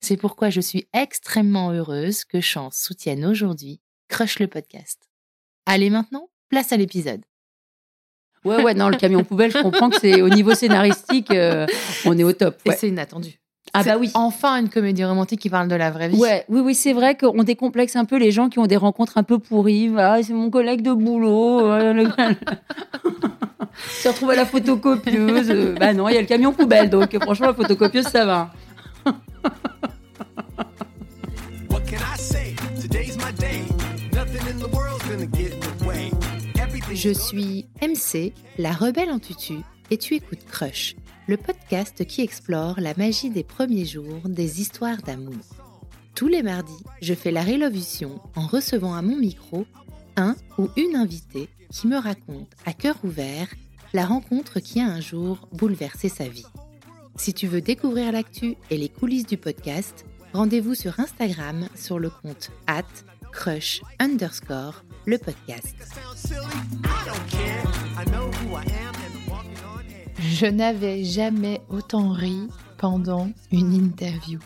C'est pourquoi je suis extrêmement heureuse que Chance soutienne aujourd'hui Crush le podcast. Allez maintenant, place à l'épisode. Ouais, ouais, non, le camion poubelle, je comprends que c'est au niveau scénaristique, euh, on est au top. Et c'est inattendu. Ah bah oui. Enfin une comédie romantique qui parle de la vraie vie. Ouais, oui, oui, c'est vrai qu'on décomplexe un peu les gens qui ont des rencontres un peu pourries. Ah, c'est mon collègue de boulot. Se retrouve à la photocopieuse. bah non, il y a le camion poubelle, donc franchement, la photocopieuse, ça va. Je suis MC, la rebelle en tutu, et tu écoutes Crush, le podcast qui explore la magie des premiers jours des histoires d'amour. Tous les mardis, je fais la révolution en recevant à mon micro un ou une invitée qui me raconte à cœur ouvert la rencontre qui a un jour bouleversé sa vie. Si tu veux découvrir l'actu et les coulisses du podcast, rendez-vous sur Instagram sur le compte at crush underscore le podcast. Je n'avais jamais autant ri pendant une interview.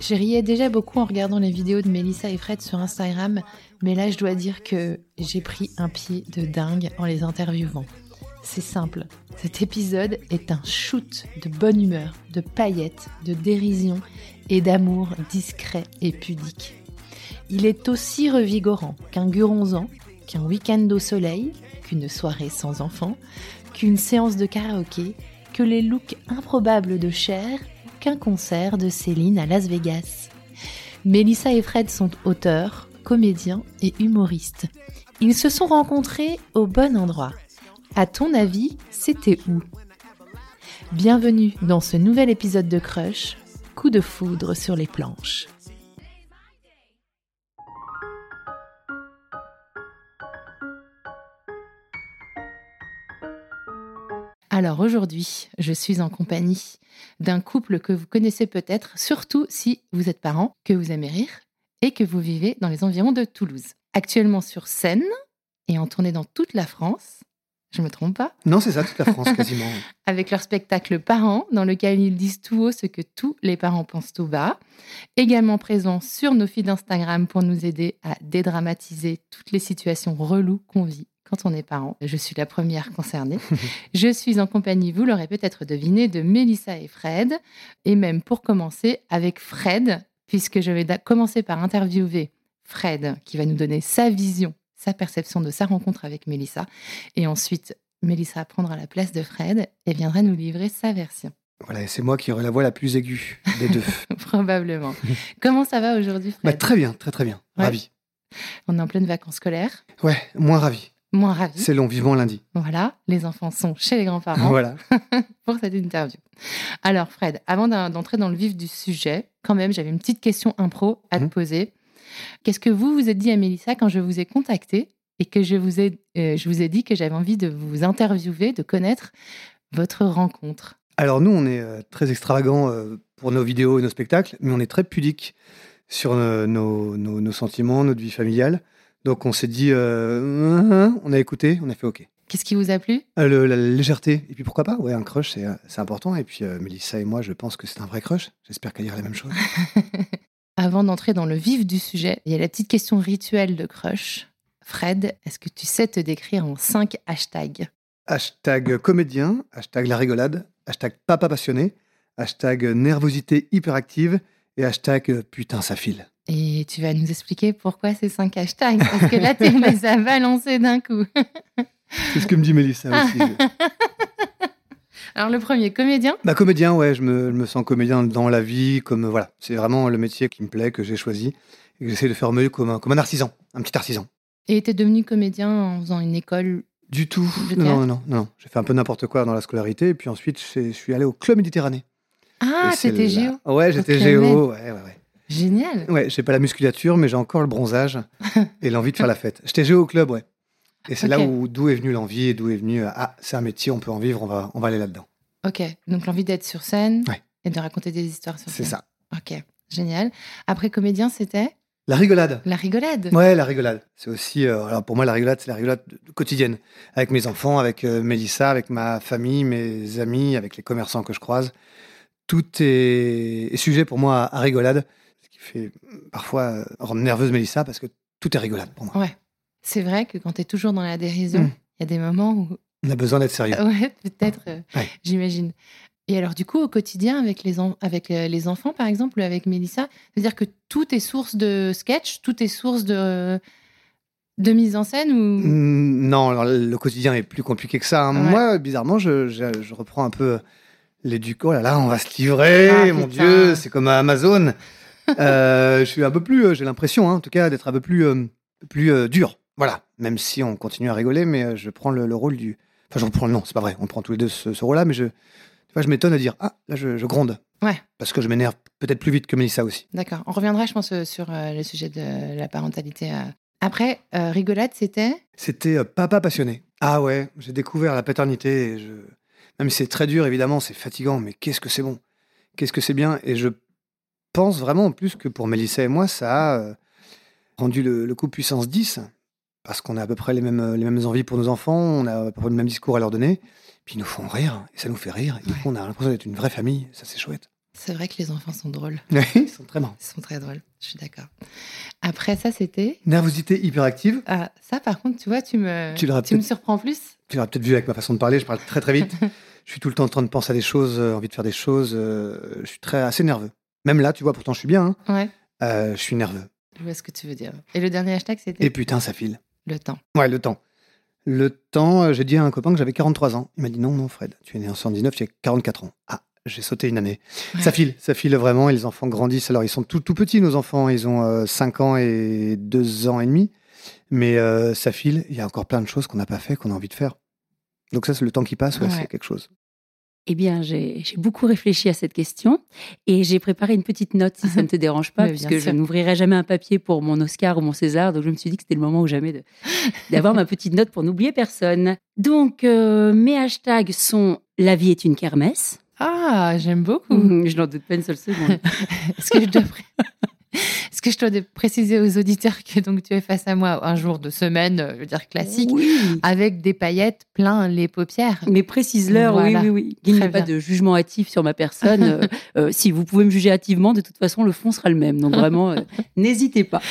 Je riais déjà beaucoup en regardant les vidéos de Melissa et Fred sur Instagram, mais là je dois dire que j'ai pris un pied de dingue en les interviewant. C'est simple, cet épisode est un shoot de bonne humeur, de paillettes, de dérision et d'amour discret et pudique. Il est aussi revigorant qu'un guronzan, qu'un week-end au soleil, qu'une soirée sans enfants, qu'une séance de karaoké, que les looks improbables de Cher, qu'un concert de Céline à Las Vegas. Mélissa et Fred sont auteurs, comédiens et humoristes. Ils se sont rencontrés au bon endroit. À ton avis, c'était où? Bienvenue dans ce nouvel épisode de Crush, coup de foudre sur les planches. Alors aujourd'hui, je suis en compagnie d'un couple que vous connaissez peut-être, surtout si vous êtes parents, que vous aimez rire et que vous vivez dans les environs de Toulouse. Actuellement sur scène et en tournée dans toute la France. Je me trompe pas Non, c'est ça, toute la France quasiment. Avec leur spectacle Parents, dans lequel ils disent tout haut ce que tous les parents pensent tout bas. Également présents sur nos feeds d'Instagram pour nous aider à dédramatiser toutes les situations reloues qu'on vit quand on est parent. Je suis la première concernée. je suis en compagnie, vous l'aurez peut-être deviné, de Mélissa et Fred. Et même pour commencer, avec Fred, puisque je vais commencer par interviewer Fred, qui va nous donner sa vision, sa perception de sa rencontre avec Mélissa. Et ensuite, Mélissa prendra la place de Fred et viendra nous livrer sa version. Voilà, c'est moi qui aurai la voix la plus aiguë des deux. Probablement. Comment ça va aujourd'hui, Fred? Bah, Très bien, très très bien. Ravi. On est en pleine vacances scolaires. Ouais, moins ravi moins ravi. C'est long, vivement lundi. Voilà, les enfants sont chez les grands-parents. Voilà. pour cette interview. Alors, Fred, avant d'entrer dans le vif du sujet, quand même, j'avais une petite question impro à te mhm. poser. Qu'est-ce que vous vous êtes dit à Mélissa quand je vous ai contacté et que je vous ai, euh, je vous ai dit que j'avais envie de vous interviewer, de connaître votre rencontre? Alors, nous, on est euh, très extravagants euh, pour nos vidéos et nos spectacles, mais on est très pudiques sur nos, nos- nos sentiments, notre vie familiale. Donc on s'est dit, euh, on a écouté, on a fait OK. Qu'est-ce qui vous a plu? Euh, le- la légèreté, et puis pourquoi pas? Ouais, un crush, c'est c'est important. Et puis euh, Mélissa et moi, je pense que c'est un vrai crush. J'espère qu'elle dira la même chose. Avant d'entrer dans le vif du sujet, il y a la petite question rituelle de crush. Fred, est-ce que tu sais te décrire en cinq hashtags? Hashtag comédien, hashtag la rigolade, hashtag papa passionné, hashtag nervosité hyperactive et hashtag putain ça file. Et tu vas nous expliquer pourquoi ces cinq hashtags? Parce que là, tu les as balancés d'un coup. C'est ce que me dit Mélissa aussi. Alors, le premier, comédien? Bah comédien, ouais, je me, je me sens comédien dans la vie, comme voilà, c'est vraiment le métier qui me plaît, que j'ai choisi et que j'essaie de faire mieux comme un, comme un artisan, un petit artisan. Et tu es devenu comédien en faisant une école. Du tout. Non, non, non, non. J'ai fait un peu n'importe quoi dans la scolarité et puis ensuite je suis allé au club Méditerranée. Ah, c'était Géo? Ouais, j'étais géo. Ouais, ouais, ouais. Génial. Ouais, j'ai pas la musculature, mais j'ai encore le bronzage et l'envie de faire la fête. J'étais géo au club, ouais. Et c'est là où d'où est venue l'envie et d'où est venu euh, ah c'est un métier, on peut en vivre, on va on va aller là-dedans. Ok, donc l'envie d'être sur scène Ouais. et de raconter des histoires sur C'est scène. ça. Ok, génial. Après comédien, c'était? La rigolade. la rigolade. Ouais, la rigolade. C'est aussi euh, alors pour moi la rigolade, c'est la rigolade de- de quotidienne avec mes enfants, avec euh, Mélissa, avec ma famille, mes amis, avec les commerçants que je croise. Tout est, est sujet pour moi à, à rigolade, ce qui fait parfois euh, rendre nerveuse Mélissa parce que tout est rigolade pour moi. Ouais. C'est vrai que quand tu es toujours dans la dérision, il Mm. y a des moments où. On a besoin d'être sérieux. Ouais, peut-être, euh, Ouais. j'imagine. Et alors, du coup, au quotidien, avec les, en- avec euh, les enfants, par exemple, ou avec Mélissa, c'est-à-dire que tout est source de sketch, tout est source de, de mise en scène ou? Mm, Non, alors, le quotidien est plus compliqué que ça. hein. Ouais. Moi, bizarrement, je, je- je reprends un peu les du Oh là là, on va se livrer, Ah, mon putain. Dieu, c'est comme à Amazon. Euh, je suis un peu plus, euh, j'ai l'impression, hein, en tout cas, d'être un peu plus, euh, plus euh, dur. Voilà, même si on continue à rigoler, mais euh, je prends le, le rôle du. Enfin, je reprends le nom, c'est pas vrai, on prend tous les deux ce, ce rôle-là, mais je, tu vois, je m'étonne à dire Ah, là, je, je gronde. Ouais. Parce que je m'énerve peut-être plus vite que Mélissa aussi. D'accord. On reviendra, je pense, euh, sur euh, le sujet de la parentalité. Après, euh, rigolade, c'était? C'était papa passionné. Ah ouais, j'ai découvert la paternité. Et je... Même si c'est très dur, évidemment, c'est fatigant, mais qu'est-ce que c'est bon Qu'est-ce que c'est bien Et je pense vraiment, en plus, que pour Mélissa et moi, ça a rendu le, le coup puissance 10, parce qu'on a à peu près les mêmes, les mêmes envies pour nos enfants, on a à peu près le même discours à leur donner, puis ils nous font rire, et ça nous fait rire, et du coup, on a l'impression d'être une vraie famille, ça c'est chouette. C'est vrai que les enfants sont drôles. ils sont très marrants. Ils sont très drôles. Je suis d'accord. Après, ça, c'était. Nervosité hyperactive, Ah, ça, par contre, tu vois, tu me, Tu me surprends plus. Tu l'auras peut-être vu avec ma façon de parler, je parle très très vite. je suis tout le temps en train de penser à des choses, euh, envie de faire des choses. euh, je suis très assez nerveux. Même là, tu vois, pourtant je suis bien. hein, Ouais. euh, je suis nerveux. Je vois ce que tu veux dire. Et le dernier hashtag, c'était Et putain, ça file. Le temps. Ouais, le temps. Le temps, euh, j'ai dit à un copain que j'avais 43 ans. Il m'a dit non, non, Fred, tu es né en 119, tu as 44 ans. Ah, j'ai sauté une année. Ouais. Ça file, ça file vraiment. Et les enfants grandissent. Alors, ils sont tout, tout petits, nos enfants. Ils ont euh, 5 ans et 2 ans et demi. Mais euh, ça file. Il y a encore plein de choses qu'on n'a pas fait, qu'on a envie de faire. Donc, ça, c'est le temps qui passe. Ouais, Ouais. c'est quelque chose. Eh bien, j'ai beaucoup réfléchi à cette question et j'ai préparé une petite note, si ça ne te dérange pas, puisque je n'ouvrirai jamais un papier pour mon Oscar ou mon César. Donc, je me suis dit que c'était le moment ou jamais d'avoir ma petite note pour n'oublier personne. Donc, euh, mes hashtags sont La vie est une kermesse. Ah, j'aime beaucoup. Mhm, Je n'en doute pas une seule seconde. Est-ce que je pré- Est-ce que je dois préciser aux auditeurs que donc tu es face à moi un jour de semaine, euh, je veux dire classique, Oui. avec des paillettes plein les paupières? Mais précise-leur, Voilà. oui, oui, oui. Qu'il n'y ait pas de jugement hâtif sur ma personne. Euh, euh, si vous pouvez me juger hâtivement, de toute façon, le fond sera le même. Donc vraiment, euh, n'hésitez pas.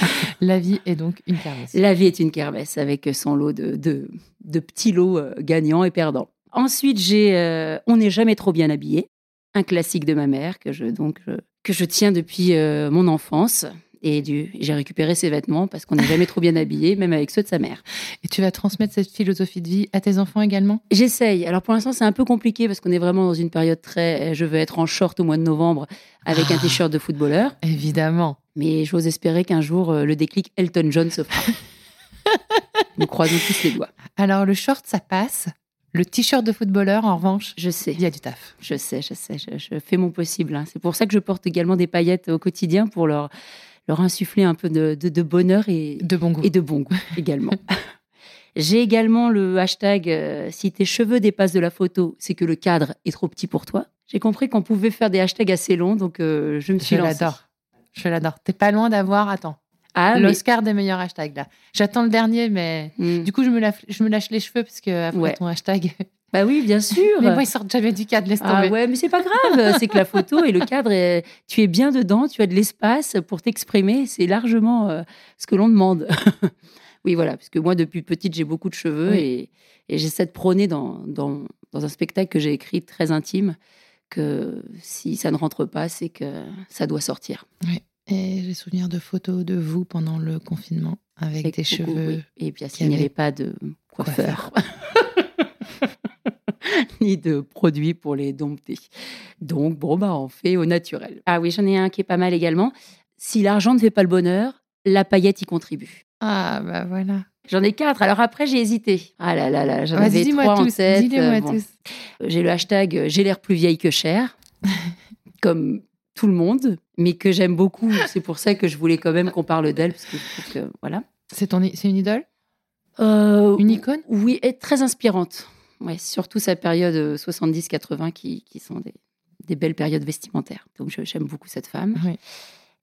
La vie est donc une kermesse. La vie est une kermesse avec son lot de, de, de petits lots gagnants et perdants. Ensuite, j'ai euh, On n'est jamais trop bien habillé, un classique de ma mère que je, donc, que je tiens depuis euh, mon enfance. Et du- j'ai récupéré ses vêtements parce qu'on n'est jamais trop bien habillé, même avec ceux de sa mère. Et tu vas transmettre cette philosophie de vie à tes enfants également? J'essaye. Alors pour l'instant, c'est un peu compliqué parce qu'on est vraiment dans une période très. euh, Je veux être en short au mois de novembre avec un Ah. t-shirt de footballeur. Évidemment. Mais j'ose espérer qu'un jour, euh, le déclic Elton John se fera. Nous croisons tous les doigts. Alors le short, ça passe. Le t-shirt de footballeur, en revanche, Je sais. il y a du taf. Je sais, je sais, je, je fais mon possible. hein. C'est pour ça que je porte également des paillettes au quotidien pour leur, leur insuffler un peu de, de- de bonheur et, De bon goût. et de bon goût également. J'ai également le hashtag euh, si tes cheveux dépassent de la photo, c'est que le cadre est trop petit pour toi. J'ai compris qu'on pouvait faire des hashtags assez longs, donc euh, je me suis Je lancée. l'adore. Je l'adore. T'es pas loin d'avoir, attends, Ah, mais- l'Oscar des meilleurs hashtags là. J'attends le dernier, mais Hmm. du coup, je me, lâche, je me lâche les cheveux parce que après Ouais. ton hashtag. Bah oui, bien sûr. mais moi, ils sortent jamais du cadre, laisse Ah tomber. ouais, mais c'est pas grave. c'est que la photo et le cadre, est- tu es bien dedans, tu as de l'espace pour t'exprimer. C'est largement euh, ce que l'on demande. oui, voilà, parce que moi, depuis petite, j'ai beaucoup de cheveux Oui. et, et j'essaie de prôner dans, dans, dans un spectacle que j'ai écrit très intime que si ça ne rentre pas, c'est que ça doit sortir. Et j'ai souvenir de photos de vous pendant le confinement avec, Avec des beaucoup, cheveux. oui. Et puis, qui il n'y avait pas de coiffeur. Ni de produits pour les dompter. Donc, bon, bah, on fait au naturel. Ah oui, j'en ai un qui est pas mal également. Si l'argent ne fait pas le bonheur, la paillette y contribue. Ah, bah voilà. J'en ai quatre. Alors après, j'ai hésité. Ah là là là, j'en Vas-y, avais dis-moi trois en tous. tête. Dis-les-moi Euh, bon. tous. J'ai le hashtag euh, J'ai l'air plus vieille que cher, comme tout le monde, mais que j'aime beaucoup. C'est pour ça que je voulais quand même qu'on parle d'elle, parce que voilà. C'est ton, i- c'est une idole? Euh, Une icône? Oui, et très inspirante. Ouais, surtout sa période euh, 70-80 qui, qui sont des, des belles périodes vestimentaires. Donc j'aime beaucoup cette femme. Oui.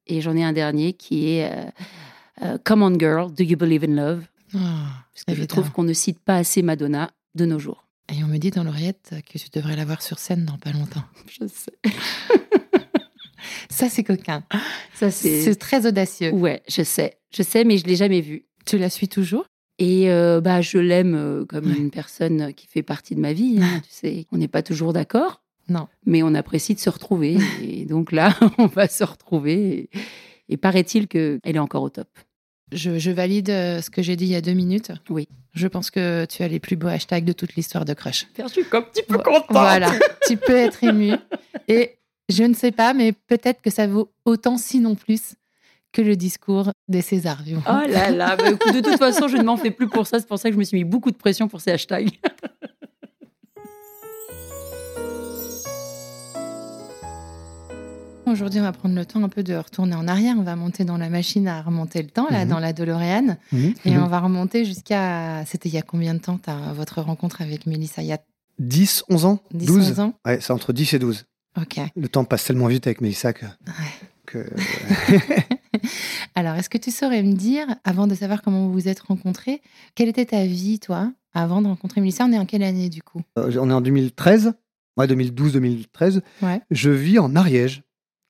Et j'en ai un dernier qui est euh, euh, Come on Girl, Do You Believe in Love? Ah, Parce que je trouve qu'on ne cite pas assez Madonna de nos jours. Et on me dit dans l'oreillette que tu devrais la voir sur scène dans pas longtemps. Je sais. Ça, c'est coquin. Ça, C'est c'est. très audacieux. Ouais, je sais. Je sais, mais je l'ai jamais vue. Tu la suis toujours? Et euh, bah, je l'aime euh, comme Ouais. une personne qui fait partie de ma vie. hein, tu sais, on n'est pas toujours d'accord. Non. Mais on apprécie de se retrouver. et donc là, on va se retrouver. Et, et paraît-il qu'elle est encore au top. je, je valide euh, ce que j'ai dit il y a deux minutes. Oui. Je pense que tu as les plus beaux hashtags de toute l'histoire de Crush. Je suis comme un petit peu Voilà, tu peux être ému. Et je ne sais pas, mais peut-être que ça vaut autant, sinon plus, que le discours des Césars. Oh là là, bah, écoute, de toute façon, je ne m'en fais plus pour ça. C'est pour ça que je me suis mis beaucoup de pression pour ces hashtags. Aujourd'hui, on va prendre le temps un peu de retourner en arrière. On va monter dans la machine à remonter le temps, là, Mhm. dans la DeLorean. Et on va remonter jusqu'à. C'était il y a combien de temps, ta, votre rencontre avec Mélissa? Il y a 10, 11 ans? 10, 12 11 ans Ouais, c'est entre 10 et 12. Ok. Le temps passe tellement vite avec Mélissa que. que- Alors, est-ce que tu saurais me dire, avant de savoir comment vous vous êtes rencontrés, quelle était ta vie, toi, avant de rencontrer Mélissa? On est en quelle année, du coup? Euh, on est en 2013, ouais, 2012-2013. Ouais. Je vis en Ariège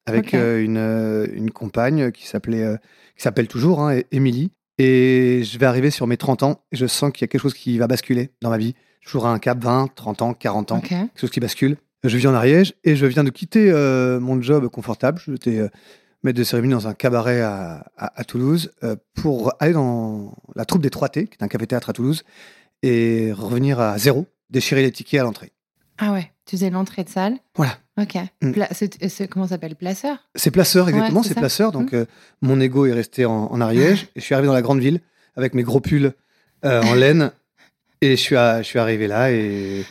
avec euh, une, euh, une compagne qui s'appelait, qui s'appelle toujours hein, Émilie. Et je vais arriver sur mes 30 ans et je sens qu'il y a quelque chose qui va basculer dans ma vie. Toujours à un cap 20, 30 ans, 40 ans, quelque chose qui bascule. Je vis en Ariège et je viens de quitter euh, mon job confortable. J'étais euh, maître de cérémonie dans un cabaret à, à- à Toulouse euh, pour aller dans la troupe des 3T, qui est un café-théâtre à Toulouse, et revenir à zéro, déchirer les tickets à l'entrée. Ah ouais, tu faisais l'entrée de salle? Voilà. Ok. Mm. Pla- comment ça s'appelle? Placeur? C'est placeur, exactement, Ouais, c'est placeur. Donc, euh, mon ego est resté en, en Ariège. et je suis arrivé dans la grande ville avec mes gros pulls euh, en laine. Et je suis, à- je suis arrivé là et,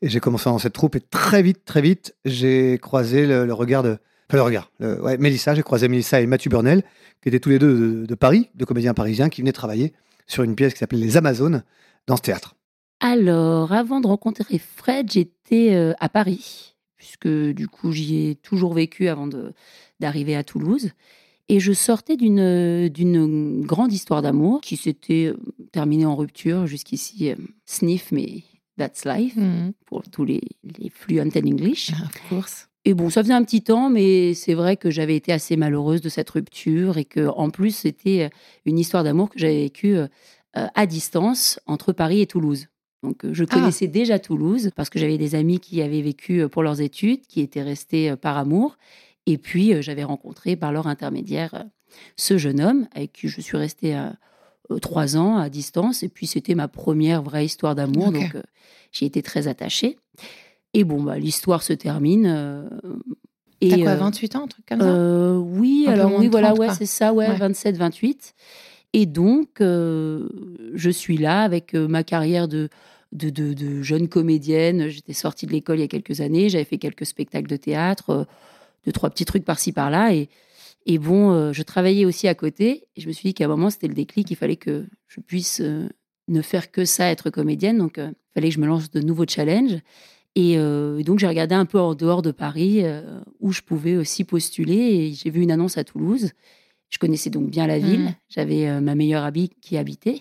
et j'ai commencé dans cette troupe. Et très vite, très vite, j'ai croisé le, le regard de. Enfin, le regard. le- ouais, Mélissa, j'ai croisé Mélissa et Mathieu Burnel, qui étaient tous les deux de, de Paris, deux comédiens parisiens qui venaient travailler sur une pièce qui s'appelait Les Amazones dans ce théâtre. Alors, avant de rencontrer Fred, j'étais euh, à Paris, puisque du coup, j'y ai toujours vécu avant d'arriver à Toulouse. Et je sortais d'une d'une grande histoire d'amour qui s'était euh, terminée en rupture jusqu'ici. euh, sniff, mais that's life, Mhm. pour tous les, les fluent in English. Ah, Of course. Et bon, ça faisait un petit temps, mais c'est vrai que j'avais été assez malheureuse de cette rupture et que, en plus, c'était euh, une histoire d'amour que j'avais vécue euh, euh, à distance entre Paris et Toulouse. Donc, je Ah. connaissais déjà Toulouse parce que j'avais des amis qui y avaient vécu pour leurs études, qui étaient restés par amour. Et puis, j'avais rencontré par leur intermédiaire ce jeune homme avec qui je suis restée trois ans à distance. Et puis, c'était ma première vraie histoire d'amour. Donc, j'ai été très attachée. Et bon, bah, l'histoire se termine. euh, et, T'as quoi, euh, 28 ans, un truc comme ça? euh, oui, Un alors oui, voilà, 30, ouais, c'est ça, ouais, Ouais. 27, 28. Et donc, euh, je suis là avec euh, ma carrière de, de, de, de jeune comédienne. J'étais sortie de l'école il y a quelques années, j'avais fait quelques spectacles de théâtre, euh, deux, trois petits trucs par-ci, par-là. Et, et bon, euh, je travaillais aussi à côté. Et je me suis dit qu'à un moment, c'était le déclic, il fallait que je puisse euh, ne faire que ça, être comédienne. Donc, euh, il fallait que je me lance de nouveaux challenges. Et euh, donc, j'ai regardé un peu en dehors de Paris euh, où je pouvais aussi postuler. Et j'ai vu une annonce à Toulouse. Je connaissais donc bien la ville. Mhm. J'avais euh, ma meilleure amie qui habitait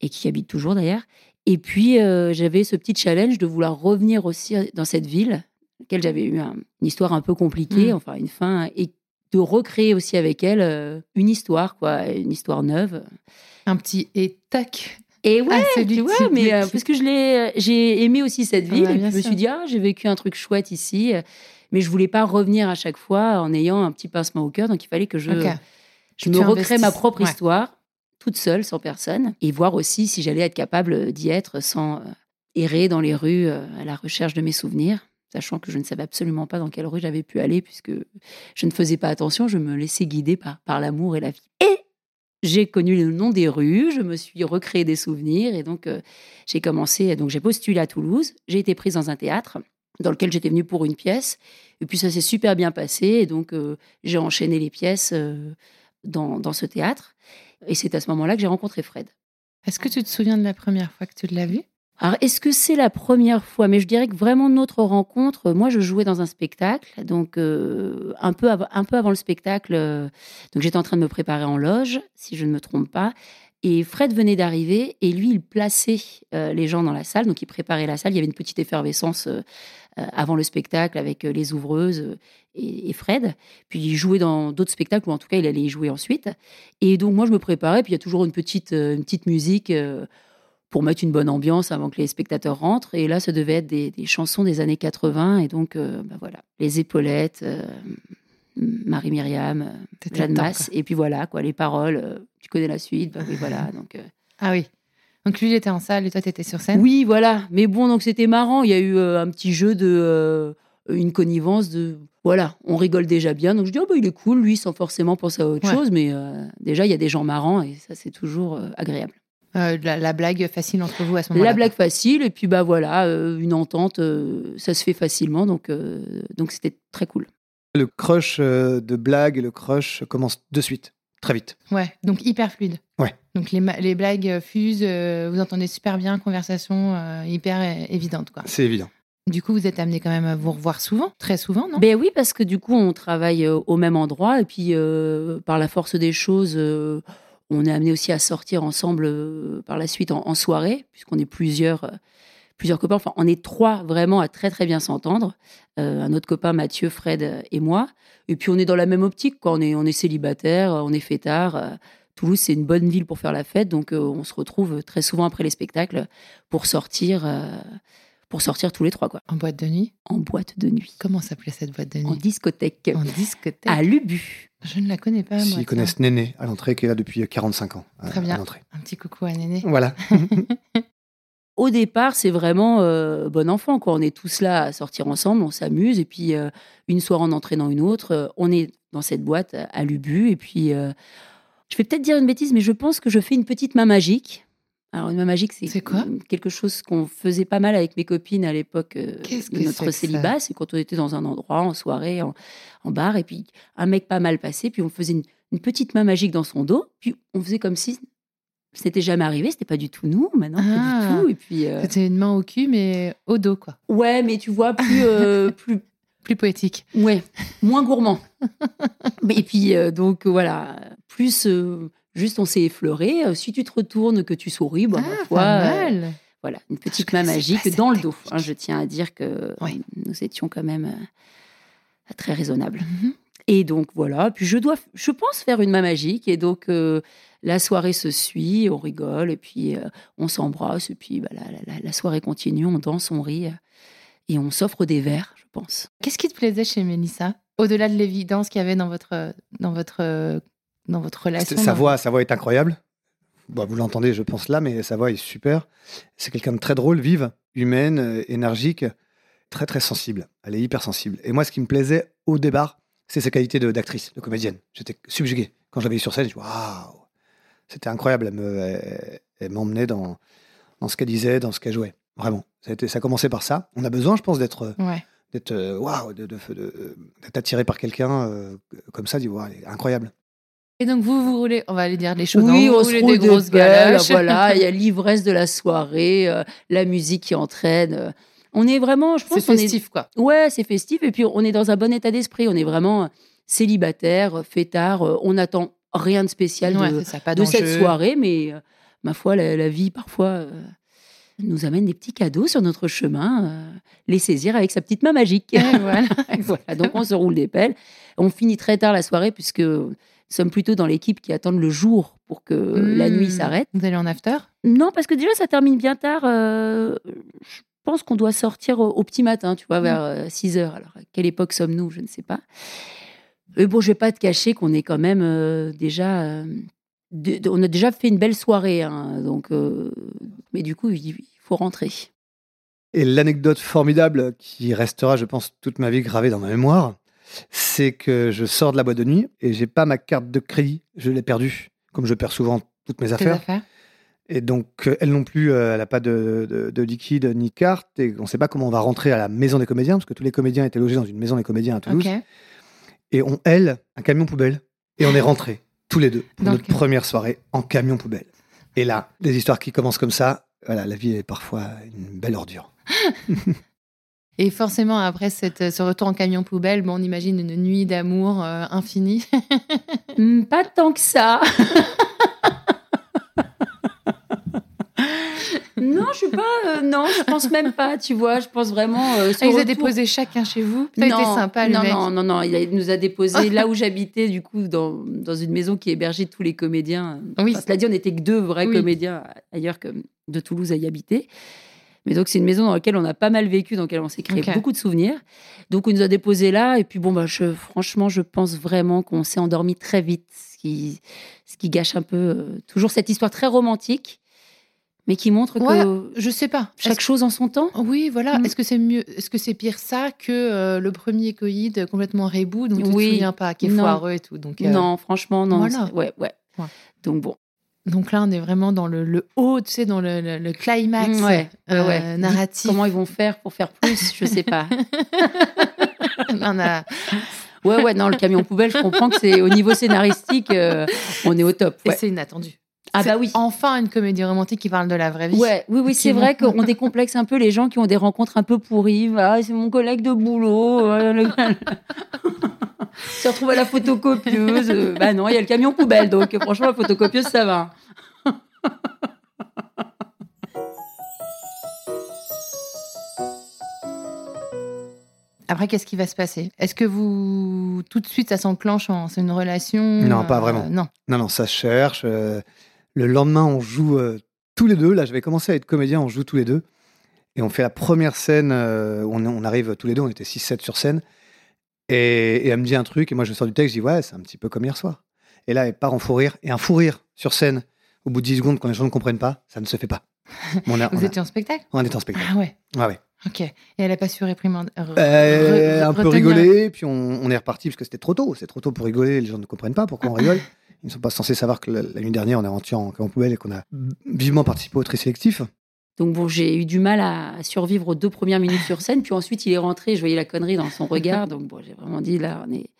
et qui habite toujours d'ailleurs. Et puis, j'avais ce petit challenge de vouloir revenir aussi dans cette ville, laquelle j'avais eu un- une histoire un peu compliquée, Mhm. enfin une fin, et de recréer aussi avec elle une histoire, quoi, une histoire neuve. Un petit et tac. Et ouais, Ah, c'est tu du type mais euh, parce que je l'ai, j'ai aimé aussi cette Ah ville, et puis je me suis dit, ah, j'ai vécu un truc chouette ici, euh, mais je voulais pas revenir à chaque fois en ayant un petit pincement au cœur, donc il fallait que je, je Que me recrée ma propre Ouais. histoire, toute seule, sans personne, et voir aussi si j'allais être capable d'y être sans euh, errer dans les rues euh, à la recherche de mes souvenirs, sachant que je ne savais absolument pas dans quelle rue j'avais pu aller, puisque je ne faisais pas attention, je me laissais guider par, par l'amour et la vie. Et j'ai connu le nom des rues, je me suis recréé des souvenirs, et donc euh, j'ai commencé, donc j'ai postulé à Toulouse, j'ai été prise dans un théâtre dans lequel j'étais venue pour une pièce, et puis ça s'est super bien passé, et donc euh, j'ai enchaîné les pièces euh, dans, dans ce théâtre, et c'est à ce moment-là que j'ai rencontré Fred. Est-ce que tu te souviens de la première fois que tu l'as vu Alors, est-ce que c'est la première fois? Mais je dirais que vraiment notre rencontre, moi, je jouais dans un spectacle, donc euh, un, peu un peu avant le spectacle, euh, donc j'étais en train de me préparer en loge, si je ne me trompe pas, et Fred venait d'arriver, et lui, il plaçait euh, les gens dans la salle, donc il préparait la salle, il y avait une petite effervescence avant le spectacle avec les ouvreuses et, Fred, puis il jouait dans d'autres spectacles, ou en tout cas, il allait y jouer ensuite, et donc moi, je me préparais, puis il y a toujours une petite, une petite musique... pour mettre une bonne ambiance avant que les spectateurs rentrent. Et là, ça devait être des, des chansons des années 80. Et donc, euh, bah voilà, les épaulettes, euh, Marie-Myriam, euh, Jeanne Masse. Et puis voilà, quoi, les paroles, euh, tu connais la suite. Bah oui, voilà. Donc, Ah oui. Donc lui, il était en salle et toi, tu étais sur scène? Oui, voilà. Mais bon, donc c'était marrant. Il y a eu un petit jeu de. une connivence de. Voilà, on rigole déjà bien. Donc je dis, oh, bah, il est cool, lui, sans forcément penser à autre Ouais. chose. Mais déjà, il y a des gens marrants et ça, c'est toujours agréable. Euh, la, la blague facile entre vous à ce moment-là. La blague facile, et puis bah voilà, euh, une entente, euh, ça se fait facilement, donc euh, donc c'était très cool. Le crush euh, de blague, le crush commence de suite, très vite. Ouais, donc hyper fluide. Ouais. Donc les, les blagues fusent, euh, vous entendez super bien, conversation euh, hyper évidente. Quoi. C'est évident. Du coup, vous êtes amené quand même à vous revoir souvent, très souvent, non? Ben oui, parce que du coup, on travaille au même endroit, et puis euh, par la force des choses, euh, on est amené aussi à sortir ensemble euh, par la suite en, en soirée, puisqu'on est plusieurs. euh, Plusieurs copains, enfin, on est trois vraiment à très très bien s'entendre. Euh, un autre copain, Mathieu, Fred et moi. Et puis on est dans la même optique, quoi. On est, on est célibataire, on est fêtard. Toulouse, c'est une bonne ville pour faire la fête, donc euh, on se retrouve très souvent après les spectacles pour sortir, euh, pour sortir tous les trois, quoi, En boîte de nuit? En boîte de nuit, Comment s'appelait cette boîte de en nuit? discothèque, En discothèque. à Lubu. Je ne la connais pas. S'ils connaissent Néné à l'entrée, qui est là depuis 45 ans. à- Très bien. À l'entrée. Un petit coucou à Néné. Voilà. Au départ, c'est vraiment euh, bon enfant. Quoi. On est tous là à sortir ensemble, on s'amuse. Et puis, euh, une soirée en entraînant une autre, euh, on est dans cette boîte à- à Lubu. Et puis, euh, je vais peut-être dire une bêtise, mais je pense que je fais une petite main magique. Alors, une main magique, c'est quoi quelque chose qu'on faisait pas mal avec mes copines à l'époque euh, de notre célibat. C'est quand on était dans un endroit, en soirée, en, en bar, et puis un mec pas mal passé, puis on faisait une, une petite main magique dans son dos, puis on faisait comme si ce n'était jamais arrivé, c'était pas du tout nous, maintenant pas Ah. du tout. Et puis, euh, C'était une main au cul, mais au dos, quoi. ouais, mais tu vois, plus, euh, plus, Plus poétique. ouais, moins gourmand. Et puis, euh, donc voilà, plus juste on s'est effleuré. Euh, Si tu te retournes, que tu souris, bah, ma ah, euh, voilà, une petite main magique dans le dos. hein. je tiens à dire que euh, nous étions quand même très raisonnables. Mhm. Et donc voilà, puis je dois, je pense faire une main magique, et donc euh, la soirée se suit, on rigole, et puis euh, on s'embrasse, et puis bah, la, la- la soirée continue, on danse, on rit, et on s'offre des verres, je pense. Qu'est-ce qui te plaisait chez Mélissa? Au-delà de l'évidence qu'il y avait dans votre, dans votre, dans votre relation. Sa voix, sa voix est incroyable. Bon, vous l'entendez, je pense là, mais sa voix est super. C'est quelqu'un de très drôle, vive, humaine, euh, énergique, très très sensible. Elle est hyper sensible. Et moi, ce qui me plaisait au départ, c'est sa qualité d'actrice, de, comédienne. J'étais subjugué. Quand je l'avais sur scène, je waouh, c'était incroyable. Elle me- elle- elle m'emmenait dans, dans ce qu'elle disait, dans ce qu'elle jouait. Vraiment. Ça a, été- ça a commencé par ça. On a besoin, je pense, d'être Ouais. d'être euh, waouh, d'être attiré par quelqu'un euh, comme ça, elle est incroyable. Et donc, vous, vous roulez, on va aller dire les choses. Oui, on se roule des des grosses belles, voilà, il y a l'ivresse de la soirée, euh, la musique qui entraîne, euh, On est vraiment, je pense, C'est est festif, quoi. Ouais, c'est festif. Et puis, on est dans un bon état d'esprit. On est vraiment célibataire, fêtard. euh, On n'attend rien de spécial Ouais, de, c'est ça, pas de cette soirée. Mais euh, ma foi, la, la vie, parfois, euh, nous amène des petits cadeaux sur notre chemin. euh, les saisir avec sa petite main magique. Et voilà. voilà, donc on se roule des pelles. On finit très tard la soirée puisque sommes plutôt dans l'équipe qui attendent le jour pour que la Hmm. nuit s'arrête. Vous allez en after? Non, parce que déjà, ça termine bien tard. euh, je pense qu'on doit sortir au, au petit matin, tu vois, vers 6 heures. Alors, à quelle époque sommes-nous Je ne sais pas. Et bon, je vais pas te cacher qu'on est quand même euh, déjà. euh, de- de- on a déjà fait une belle soirée. hein, donc, euh, mais du coup, il il faut rentrer. Et l'anecdote formidable qui restera, je pense, toute ma vie gravée dans ma mémoire, c'est que je sors de la boîte de nuit et j'ai pas ma carte de crédit. Je l'ai perdue, comme je perds souvent toutes mes affaires. affaires Et donc, euh, elle non plus, euh, elle n'a pas de, de- de liquide ni carte. Et on ne sait pas comment on va rentrer à la maison des comédiens, parce que tous les comédiens étaient logés dans une maison des comédiens à Toulouse. Et on, elle, un camion poubelle. Et on est rentrés, tous les deux, pour notre première soirée en camion poubelle. Et là, des histoires qui commencent comme ça, voilà, la vie est parfois une belle ordure. Et forcément, après cette, ce retour en camion poubelle, bon, on imagine une nuit d'amour euh, infinie. Hmm, pas tant que ça. non, je suis pas. euh, non, je pense même pas. Tu vois, je pense vraiment. euh, Ah, il a retour- déposé chacun chez vous? Ça a été sympa, le non, mec. non, non, non, il, a- il nous a déposé là où j'habitais, du coup, dans, dans une maison qui hébergeait tous les comédiens. Oui. Enfin, cela dit, on n'était que deux vrais Oui. comédiens ailleurs que de Toulouse à y habiter. Mais donc, c'est une maison dans laquelle on a pas mal vécu, dans laquelle on s'est créé beaucoup de souvenirs. Donc, on nous a déposé là. Et puis, bon, bah, je, franchement, je pense vraiment qu'on s'est endormi très vite, ce qui, ce qui gâche un peu euh, toujours cette histoire très romantique, mais qui montre Ouais, que Je sais pas. chaque chose en son temps. Oui, voilà. Mm. Est-ce que c'est mieux Est-ce que c'est pire ça que euh, le premier coïd complètement reboot dont tu Oui. te souviens pas, qui est Non. foireux et tout Donc, euh, Non, franchement, non. voilà. ouais. Ouais. Donc, bon. Donc là, on est vraiment dans le, le haut, tu sais, dans le, le- le climax Mm, ouais, euh, ouais, narratif. Comment ils vont faire pour faire plus Je sais pas. on a... Ouais, ouais, non, le camion poubelle, je comprends que c'est au niveau scénaristique, euh, on est au top. Et c'est inattendu. Ah bah oui. Enfin, une comédie romantique qui parle de la vraie vie. Ouais, oui, oui, c'est vrai qu'on décomplexe un peu les gens qui ont des rencontres un peu pourries. Ah, c'est mon collègue de boulot. euh, Se retrouve à la photocopieuse. euh, Bah non, il y a le camion poubelle, donc euh, franchement, la photocopieuse, ça va. Après, qu'est-ce qui va se passer? Est-ce que vous, tout de suite, ça s'enclenche en c'est une relation? Non, pas euh, vraiment. Non. Non, non, ça se cherche. euh, le lendemain, on joue euh, tous les deux. Là, j'avais commencé à être comédien, on joue tous les deux. Et on fait la première scène, euh, on, on arrive tous les deux, on était 6-7 sur scène. Et, et elle me dit un truc, et moi je sors du texte, je dis ouais, c'est un petit peu comme hier soir. Et là, elle part en fou rire. Et un fou rire sur scène, au bout de 10 secondes, quand les gens ne comprennent pas, ça ne se fait pas. On, a- on Vous a- étiez en spectacle? On est en spectacle. Ah ouais. Ouais, ouais. Ok. Et elle a pas su réprimander. Euh, un peu rigolé, puis on, on est reparti parce que c'était trop tôt. C'est trop tôt pour rigoler. Les gens ne comprennent pas pourquoi on rigole? Ils ne sont pas censés savoir que la, la nuit dernière, on est rentré en, en poubelle et qu'on a vivement participé au tri sélectif. Donc bon, j'ai eu du mal à survivre aux deux premières minutes sur scène. Puis ensuite, il est rentré, je voyais la connerie dans son regard. Donc bon, j'ai vraiment dit, là, on est...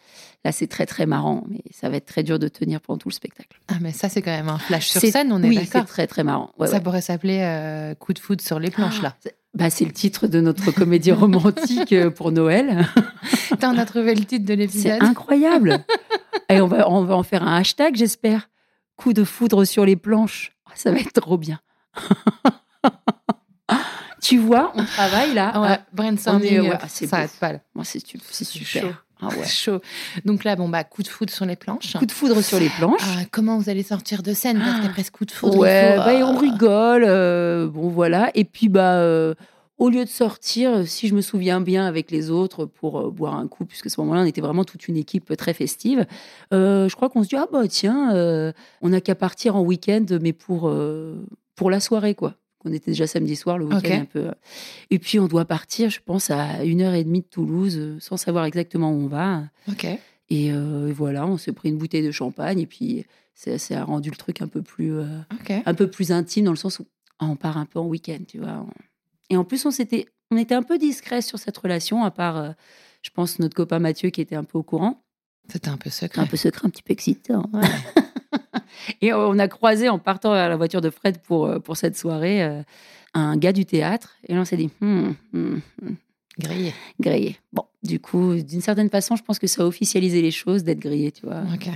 là c'est très, très marrant. Mais ça va être très dur de tenir pendant tout le spectacle. Ah, mais ça, c'est quand même un flash sur C'est- scène, on est oui, c'est d'accord. très, très marrant. Ouais, ça ouais. pourrait s'appeler euh, Coup de foudre sur les planches, là. Bah, c'est le titre de notre comédie romantique euh, pour Noël. On a trouvé le titre de C'est l'épisode. incroyable. Et on va, on va en faire un hashtag, j'espère. Coup de foudre sur les planches. Ah, Ça va être trop bien. tu vois, on travaille là. Ah ouais, Ah, brainstorming, on est- ouais, euh, c'est ça beau. arrête pas, moi, c'est c'est super. Ah ouais. Chaud. Donc là, bon, bah, coup de foudre sur les planches. Coup de foudre sur les planches. Ah, comment vous allez sortir de scène Parce Ah. qu'après ce coup de foudre, Ouais, faut, bah, on euh, rigole. euh, bon, voilà. Et puis, bah, euh, au lieu de sortir, si je me souviens bien avec les autres pour boire un coup, puisque à ce moment-là, on était vraiment toute une équipe très festive, je crois qu'on se dit, ah bah tiens, on n'a qu'à partir en week-end, mais pour, pour la soirée, quoi. On était déjà samedi soir, le week-end un peu. euh. Et puis, on doit partir, je pense, à une heure et demie de Toulouse, euh, sans savoir exactement où on va. Ok. Et euh, voilà, on s'est pris une bouteille de champagne, et puis ça, ça a rendu le truc un peu plus. euh, un peu plus intime dans le sens où ah, on part un peu en week-end, tu vois. Et en plus, on s'était, on était un peu discret sur cette relation, à part, euh, je pense, notre copain Mathieu qui était un peu au courant, C'était un peu secret. un peu secret, un petit peu excitant. Et on a croisé en partant à la voiture de Fred pour, euh, pour cette soirée euh, un gars du théâtre. Et là, on s'est dit, hmm, hmm, hmm, Grillé. grillé. Bon, du coup, d'une certaine façon, je pense que ça a officialisé les choses d'être grillé, tu vois. Ok.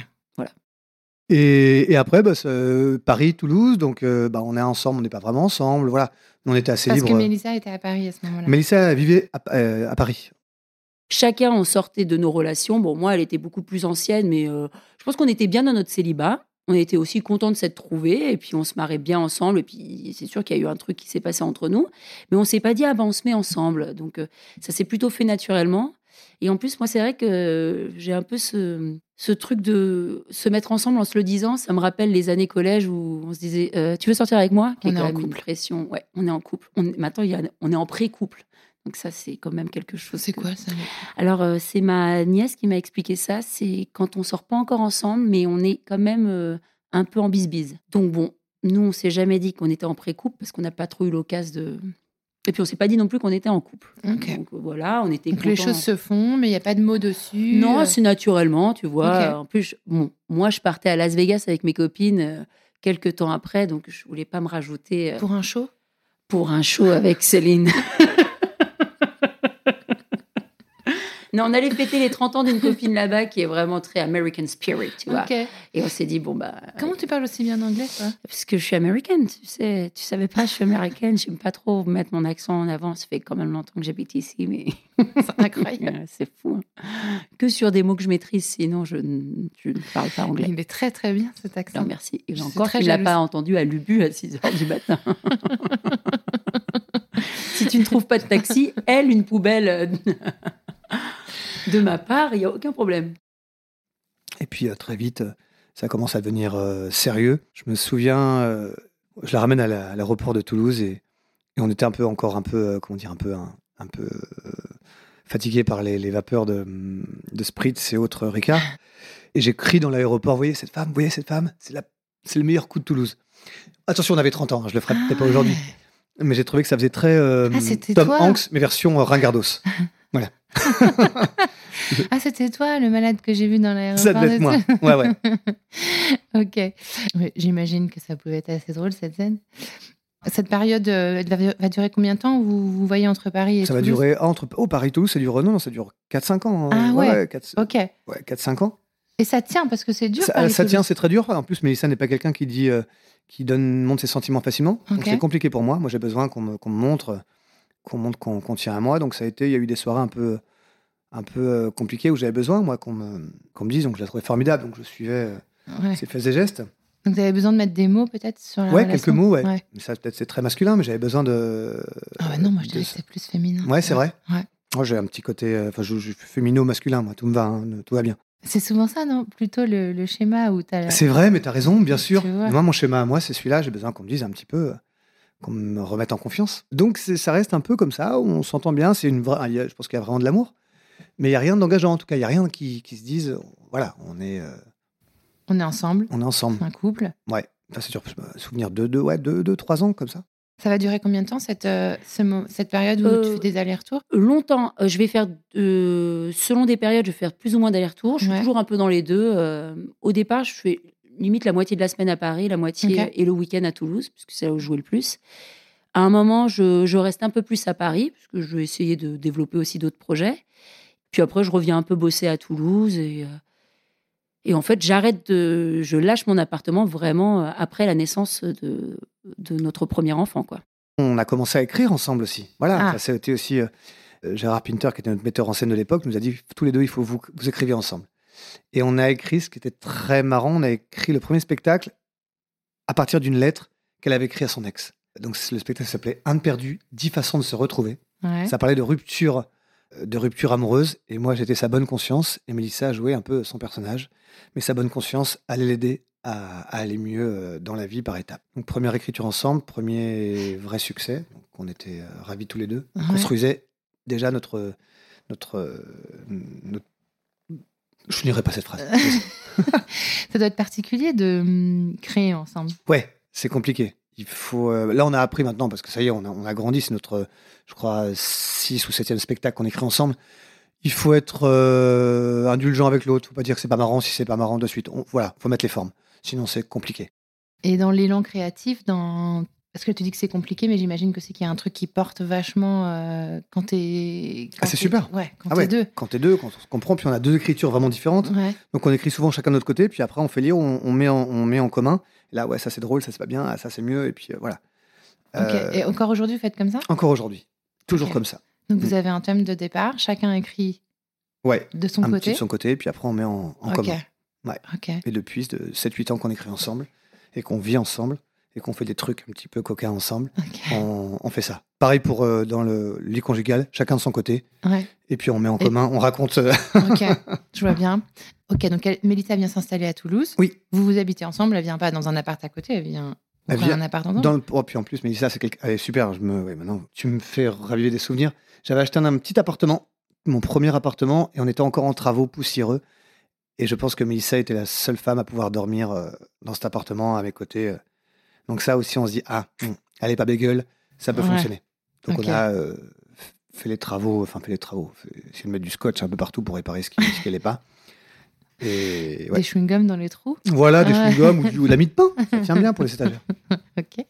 Et, et après, bah, euh, Paris, Toulouse, donc euh, bah, on est ensemble, on n'est pas vraiment ensemble, voilà. On était assez Parce libres. que Mélissa était à Paris à ce moment-là. Mélissa vivait à, euh, à Paris. Chacun, on sortait de nos relations. Bon, moi, elle était beaucoup plus ancienne, mais euh, je pense qu'on était bien dans notre célibat. On était aussi contents de s'être trouvés, et puis on se marrait bien ensemble. Et puis, c'est sûr qu'il y a eu un truc qui s'est passé entre nous, mais on s'est pas dit, ah ben, on se met ensemble. Donc, euh, ça s'est plutôt fait naturellement. Et en plus, moi, c'est vrai que j'ai un peu ce, ce truc de se mettre ensemble en se le disant. Ça me rappelle les années collège où on se disait, euh, tu veux sortir avec moi? Qui On est quand en même une couple. pression. Ouais, on est en couple. On, maintenant, il y a- on est en pré-couple. Donc ça, c'est quand même quelque chose. C'est que- quoi ça? Alors, euh, c'est ma nièce qui m'a expliqué ça. C'est quand on sort pas encore ensemble, mais on est quand même euh, un peu en bisbise. Donc, bon, nous, on s'est jamais dit qu'on était en pré-couple parce qu'on n'a pas trop eu l'occasion de. Et puis, on s'est pas dit non plus qu'on était en couple. Ok. Donc, euh, voilà, on était Donc les choses se font, mais il n'y a pas de mots dessus. Non, euh, c'est naturellement, tu vois. En plus, je- bon, moi, je partais à Las Vegas avec mes copines quelques temps après, donc je voulais pas me rajouter pour un show? pour un show avec Céline. non, on allait fêter les 30 ans d'une copine là-bas qui est vraiment très American Spirit, tu vois. Et on s'est dit, bon, bah. Comment tu parles aussi bien anglais, toi? Parce que je suis américaine, tu sais. Tu savais pas, je suis américaine. J'aime pas trop mettre mon accent en avant. Ça fait quand même longtemps que j'habite ici, mais C'est incroyable. C'est fou. hein. Que sur des mots que je maîtrise, sinon je, ne- je ne parle pas anglais. Il est très très bien cet accent. Non, merci. Et encore, tu ne l'as pas entendu à Lubu à 6 h du matin. si tu ne trouves pas de taxi, elle, une poubelle euh, de ma part, il n'y a aucun problème. Et puis euh, très vite, euh, ça commence à devenir euh, sérieux. Je me souviens, euh, je la ramène à la- à l'aéroport de Toulouse et, et on était un peu encore un peu, euh, comment dire, un peu, un, un peu fatigué par les, les vapeurs de, de Spritz et autres Ricard. Et j'ai crié dans l'aéroport, voyez cette femme, voyez cette femme, c'est c'est le meilleur coup de Toulouse. Attention, on avait 30 ans, hein, je le ferai peut-être pas aujourd'hui. Mais j'ai trouvé que ça faisait très Ah, Tom toi Hanks, mais version Ringardos. Ah, c'était toi, le malade que j'ai vu dans l'aéroport. Ça devait être moi. Ouais, ouais. ok. J'imagine que ça pouvait être assez drôle, cette scène. Cette période euh, elle va, durer combien de temps vous, vous voyez entre Paris et Ça va durer entre. Oh, Paris-Toulouse, ça dure. Non, non, ça dure 4-5 ans. hein. Ah ouais. 4, Ok. ouais, 4-5 ans. Et ça tient parce que c'est dur. Ça, tient, c'est très dur. En plus, Mélissa n'est pas quelqu'un qui dit. euh, qui donne, montre ses sentiments facilement. Donc c'est compliqué pour moi. Moi, j'ai besoin qu'on me, qu'on me montre, qu'on montre qu'on tient à moi. Donc ça a été. Il y a eu des soirées un peu. Un peu euh, compliquées où j'avais besoin, moi, qu'on me, qu'on me dise. Donc je la trouvais formidable. Donc je suivais euh, Ouais. ses faits et gestes. Donc vous avez besoin de mettre des mots peut-être sur la Ouais, relation quelques mots, ouais. Ouais. Mais ça, peut-être, c'est très masculin, mais j'avais besoin de. Ah bah non, moi je de dirais que c'est plus féminin. Ouais, c'est vrai. Ouais. Moi, j'ai un petit côté. euh, Enfin, je, je suis fémino-masculin, moi. Tout me va, hein, tout va bien. C'est souvent ça, non? Plutôt le, le schéma où tu as. C'est vrai, mais tu as raison, bien sûr. Tu. Moi, mon schéma à moi, c'est celui-là. J'ai besoin qu'on me dise un petit peu, qu'on me remette en confiance. Donc, ça reste un peu comme ça, où on s'entend bien. C'est une vraie, je pense qu'il y a vraiment de l'amour. Mais il n'y a rien d'engageant, en tout cas. Il n'y a rien qui, qui se dise, euh, voilà, on est, euh, On est ensemble, on est ensemble. un couple. Ouais. Enfin, c'est sûr, je me souvenir de deux, ouais, deux, deux, trois ans, comme ça. Ça va durer combien de temps cette, euh, ce cette période où Euh, tu fais des allers-retours? Longtemps, euh, je vais faire, euh, selon des périodes, je vais faire plus ou moins d'allers-retours. Je suis Ouais. toujours un peu dans les deux. euh, au départ, je fais limite la moitié de la semaine à Paris, la moitié et le week-end à Toulouse, parce que c'est là où je jouais le plus. À un moment, je, je reste un peu plus à Paris, parce que je vais essayer de développer aussi d'autres projets. Puis après, je reviens un peu bosser à Toulouse. Et, euh, et en fait, j'arrête de. Je lâche mon appartement vraiment euh, après la naissance de, de notre premier enfant. Quoi. On a commencé à écrire ensemble aussi. Voilà, Ah. ça, c'était aussi euh, euh, Gérard Pinter, qui était notre metteur en scène de l'époque, nous a dit tous les deux, il faut vous, vous écrivez ensemble. Et on a écrit, ce qui était très marrant, on a écrit le premier spectacle à partir d'une lettre qu'elle avait écrite à son ex. Donc le spectacle s'appelait Un perdu, dix façons de se retrouver. Ouais. Ça parlait de rupture, euh, de rupture amoureuse. Et moi, j'étais sa bonne conscience. Et Mélissa a joué un peu son personnage. Mais sa bonne conscience allait l'aider à, à aller mieux euh, dans la vie par étapes. Donc, première écriture ensemble, premier vrai succès. Donc, on était euh, ravis tous les deux. On Ouais. construisait déjà notre. notre, notre... Je finirai pas cette phrase. Ça doit être particulier de hum, créer ensemble. Ouais, c'est compliqué. Il faut. euh, là, on a appris maintenant parce que ça y est, on a, on a grandi. C'est notre, je crois, six ou septième spectacle qu'on écrit ensemble. Il faut être euh, indulgent avec l'autre. Faut pas dire que c'est pas marrant si c'est pas marrant de suite. On- voilà, faut mettre les formes. Sinon, c'est compliqué. Et dans l'élan créatif, dans... parce que tu dis que c'est compliqué, mais j'imagine que c'est qu'il y a un truc qui porte vachement euh, quand t'es. Ah, c'est super. Ouais, quand Ah t'es ouais, deux. Quand t'es deux, quand on se comprend, puis on a deux écritures vraiment différentes. Ouais. Donc on écrit souvent chacun de notre côté, puis après on fait lire, on, on met, en, on met en commun. Là, ouais, ça c'est drôle, ça c'est pas bien, ah, ça c'est mieux, et puis euh, voilà. Ok. Euh, Et encore aujourd'hui, vous faites comme ça? Encore aujourd'hui. Toujours comme ça. Donc Mm. vous avez un thème de départ, chacun écrit Ouais, de son un côté. petit de son côté, puis après on met en, en ok. commun. Ouais. Ok. Et depuis de 7-8 ans qu'on écrit ensemble, et qu'on vit ensemble, et qu'on fait des trucs un petit peu coquins ensemble, on, on fait ça. Pareil pour euh, dans le lit conjugal, chacun de son côté, Ouais. et puis on met en Et- commun, on raconte. euh, Ok. Je vois bien. Ok. Donc elle- Mélissa vient s'installer à Toulouse. Oui. Vous vous habitez ensemble. Elle vient pas dans un appart à côté. Elle vient. Elle vient un appart ensemble. Dans le... oh, puis en plus, Mélissa, c'est quelqu'un. Elle est super. Je me... ouais, maintenant, tu me fais raviver des souvenirs. J'avais acheté un, un petit appartement, mon premier appartement, et on était encore en travaux poussiéreux. Et je pense que Mélissa était la seule femme à pouvoir dormir euh, dans cet appartement à mes côtés. Donc ça aussi, on se dit, ah, hum, elle est pas bégueule, ça peut Ouais. fonctionner. Donc on a euh, fait les travaux, enfin fait les travaux, essayé de mettre du scotch un peu partout pour réparer ce qui n'est pas. Et ouais. Des chewing-gums dans les trous? Voilà, des Ouais. chewing-gums ou, ou de la mie de pain. Ça tient bien pour les étagères. Ok.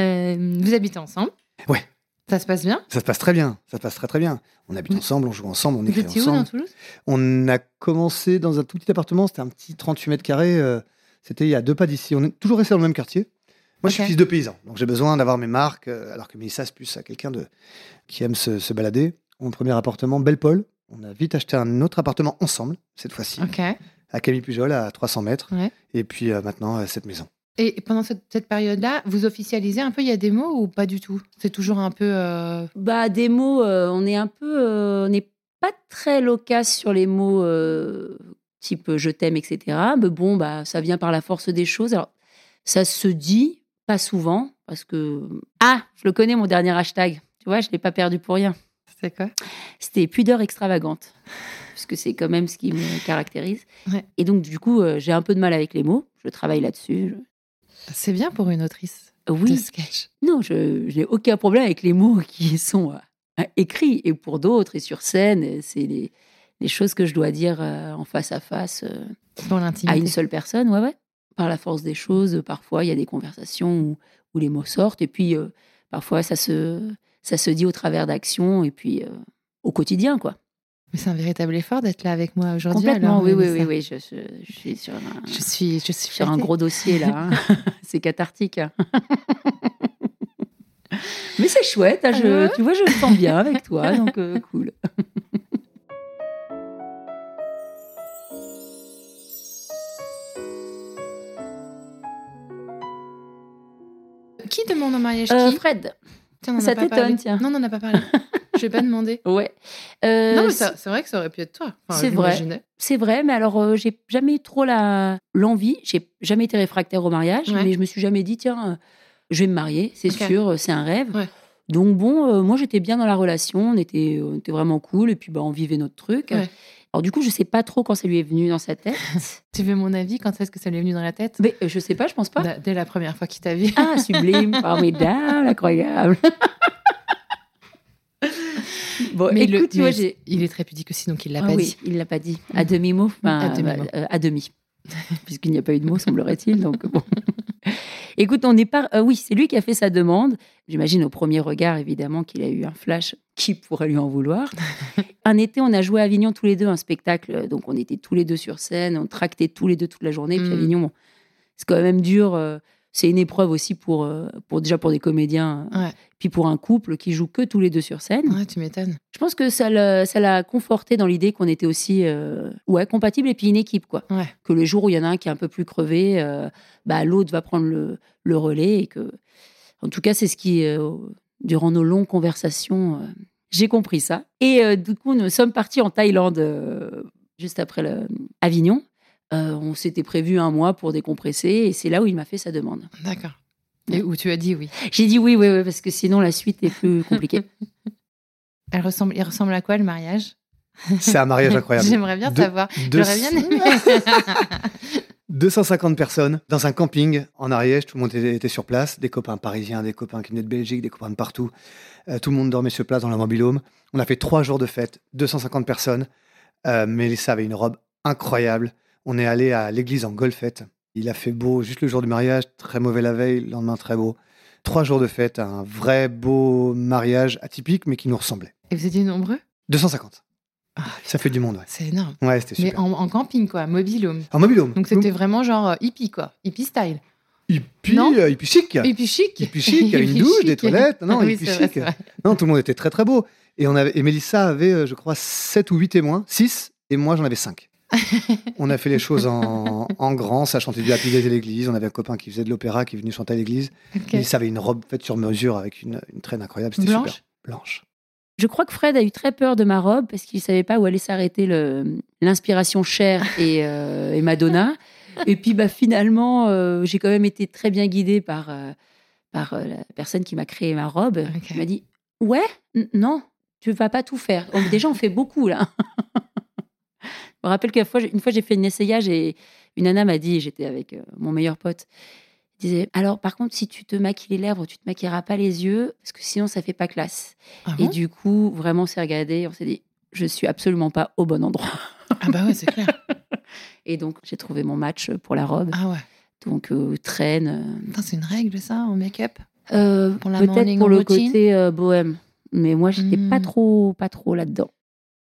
Euh, vous habitez ensemble? Ouais. Ça se passe bien? Ça se passe très bien. Ça se passe très très bien. On habite Mm. ensemble, on joue ensemble, on Vous écrit où ensemble. dans Toulouse? On a commencé dans un tout petit appartement, c'était un petit 38 mètres carrés. euh, c'était il y a deux pas d'ici. On est toujours resté dans le même quartier. Moi, je suis fils de paysan, donc j'ai besoin d'avoir mes marques, euh, alors que Mélissa, c'est plus à quelqu'un de... qui aime se, se balader. Mon premier appartement, Belle-Paul. On a vite acheté un autre appartement ensemble, cette fois-ci, à Camille Pujol, à 300 mètres. Ouais. Et puis euh, maintenant, euh, cette maison. Et pendant cette, cette période-là, vous officialisez un peu Il y a des mots ou pas du tout? C'est toujours un peu. euh, Bah, des mots, euh, on est un peu. euh, on n'est pas très loquace sur les mots euh, type je t'aime, etc. Mais bon, bah, ça vient par la force des choses. Alors, ça se dit, pas souvent, parce que. Ah, je le connais, mon dernier hashtag. Tu vois, je ne l'ai pas perdu pour rien. C'est quoi? C'était pudeur extravagante. Parce que c'est quand même ce qui me caractérise. Ouais. Et donc, du coup, euh, j'ai un peu de mal avec les mots. Je travaille là-dessus. Je- C'est bien pour une autrice de Oui, sketch. non, je, je n'ai aucun problème avec les mots qui sont euh, écrits. Et pour d'autres, et sur scène, euh, c'est les, les choses que je dois dire euh, en face à face euh, à une seule personne. Ouais, ouais. Par la force des choses, euh, parfois, il y a des conversations où, où les mots sortent. Et puis, euh, parfois, ça se, ça se dit au travers d'actions et puis euh, au quotidien, quoi. Mais c'est un véritable effort d'être là avec moi aujourd'hui. Complètement, alors, oui, oui, oui, oui. Je, je- je suis sur un, Je suis, je suis sur un gros dossier, là. hein. c'est cathartique. hein. Mais c'est chouette, hein, je, tu vois, je me sens bien avec toi, donc euh, cool. Qui demande en mariage Euh, qui Fred, Tiens, on ça t'étonne, tiens. Non, on n'en a pas parlé. Je vais pas demander. ouais. Euh, non, mais c'est- vrai que ça aurait pu être toi. Enfin, c'est vrai. C'est vrai, mais alors euh, j'ai jamais trop la l'envie. J'ai jamais été réfractaire au mariage, Ouais. mais je me suis jamais dit tiens, euh, je vais me marier, c'est sûr, euh, c'est un rêve. Ouais. Donc bon, moi j'étais bien dans la relation, on était, on était vraiment cool, et puis bah, on vivait notre truc. Ouais. Alors du coup, je sais pas trop quand ça lui est venu dans sa tête. Tu veux mon avis Quand est-ce que ça lui est venu dans la tête? Mais euh, je sais pas, je pense pas. Dès la première fois qu'il t'a vu. Ah, sublime, formidable, incroyable. bon, Mais le- écoute, vois, mais il est très pudique aussi, donc il l'a Ah pas oui, dit. il l'a pas dit. À demi-mot. enfin, À demi-mot. bah, euh, à demi. Puisqu'il n'y a pas eu de mot, semblerait-il. Donc, bon. Écoute, on n'est pas. euh, oui, c'est lui qui a fait sa demande. J'imagine au premier regard, évidemment, qu'il a eu un flash. Qui pourrait lui en vouloir Un été, on a joué à Avignon tous les deux un spectacle. Donc, on était tous les deux sur scène. On tractait tous les deux toute la journée. Puis Mm. Avignon, bon, c'est quand même dur. euh, c'est une épreuve aussi pour, euh, pour déjà pour des comédiens, Ouais. puis pour un couple qui joue que tous les deux sur scène. Ouais, tu m'étonnes. Je pense que ça l'a conforté dans l'idée qu'on était aussi euh, ouais, compatibles et puis une équipe. quoi. Ouais. Que le jour où il y en a un qui est un peu plus crevé, euh, bah, l'autre va prendre le, le relais. Et que... En tout cas, c'est ce qui, euh, durant nos longues conversations, euh, j'ai compris ça. Et euh, du coup, nous sommes partis en Thaïlande euh, juste après le- Avignon. Euh, on s'était prévu un mois pour décompresser et c'est là où il m'a fait sa demande. D'accord. Et où tu as dit oui. J'ai dit oui, oui, oui, parce que sinon la suite est plus compliquée. Elle ressemble, il ressemble à quoi le mariage? C'est un mariage incroyable. J'aimerais bien De- savoir. J'aurais bien aimé. 250 personnes dans un camping en Ariège. Tout le monde était, était sur place. Des copains parisiens, des copains qui venaient de Belgique, des copains de partout. Euh, tout le monde dormait sur place dans la mobilhome. On a fait trois jours de fête, 250 personnes. Euh, Mélissa avait une robe incroyable. On est allé à l'église en golfette. Il a fait beau juste le jour du mariage, très mauvais la veille, le lendemain très beau. Trois jours de fête, un vrai beau mariage atypique, mais qui nous ressemblait. Et vous étiez nombreux? 250. Ah, Ça fait du monde, ouais. C'est énorme. Ouais, c'était Mais super. en, en camping, quoi, mobilhome. En mobilhome. Donc c'était vraiment genre euh, hippie, quoi. Hippie style. hippie, euh, hippie chic. Hippie chic. Hippie chic, il y a une douche, des toilettes. Non, Ah oui, hippie chic. vrai. Non, tout le monde était très très beau. Et, on avait, et Mélissa avait, euh, je crois, 7 ou 8 témoins. 6. Et moi, j'en avais 5. on a fait les choses en, en grand. Ça chantait du Happy Days à l'église. On avait un copain qui faisait de l'opéra, qui est venu chanter à l'église. Ok. Mélissa avait une robe faite sur mesure avec une, une traîne incroyable. C'était Blanche super. Blanche. Je crois que Fred a eu très peur de ma robe parce qu'il savait pas où allait s'arrêter l'inspiration Cher et, euh, et Madonna. Et puis bah, finalement, euh, j'ai quand même été très bien guidée par, euh, par euh, la personne qui m'a créé ma robe. Ok. Il m'a dit Ouais, non, tu vas pas tout faire. On- déjà, on fait beaucoup là. Je me rappelle qu'une fois, j'ai- une fois, j'ai fait un essayage et une nana m'a dit j'étais avec euh, mon meilleur pote. Elle disait Alors, par contre, si tu te maquilles les lèvres, tu te maquilleras pas les yeux parce que sinon, ça fait pas classe. Ah Et bon? du coup, vraiment, on s'est regardé, on s'est dit, je suis absolument pas au bon endroit. Ah bah ouais, c'est clair. Et donc, j'ai trouvé mon match pour la robe. Ah ouais. Donc, euh, traîne. Putain, c'est une règle, ça, en make-up? Euh, Pour la Peut-être pour le routine? côté euh, bohème. Mais moi, j'étais pas Hmm. trop, pas trop là-dedans.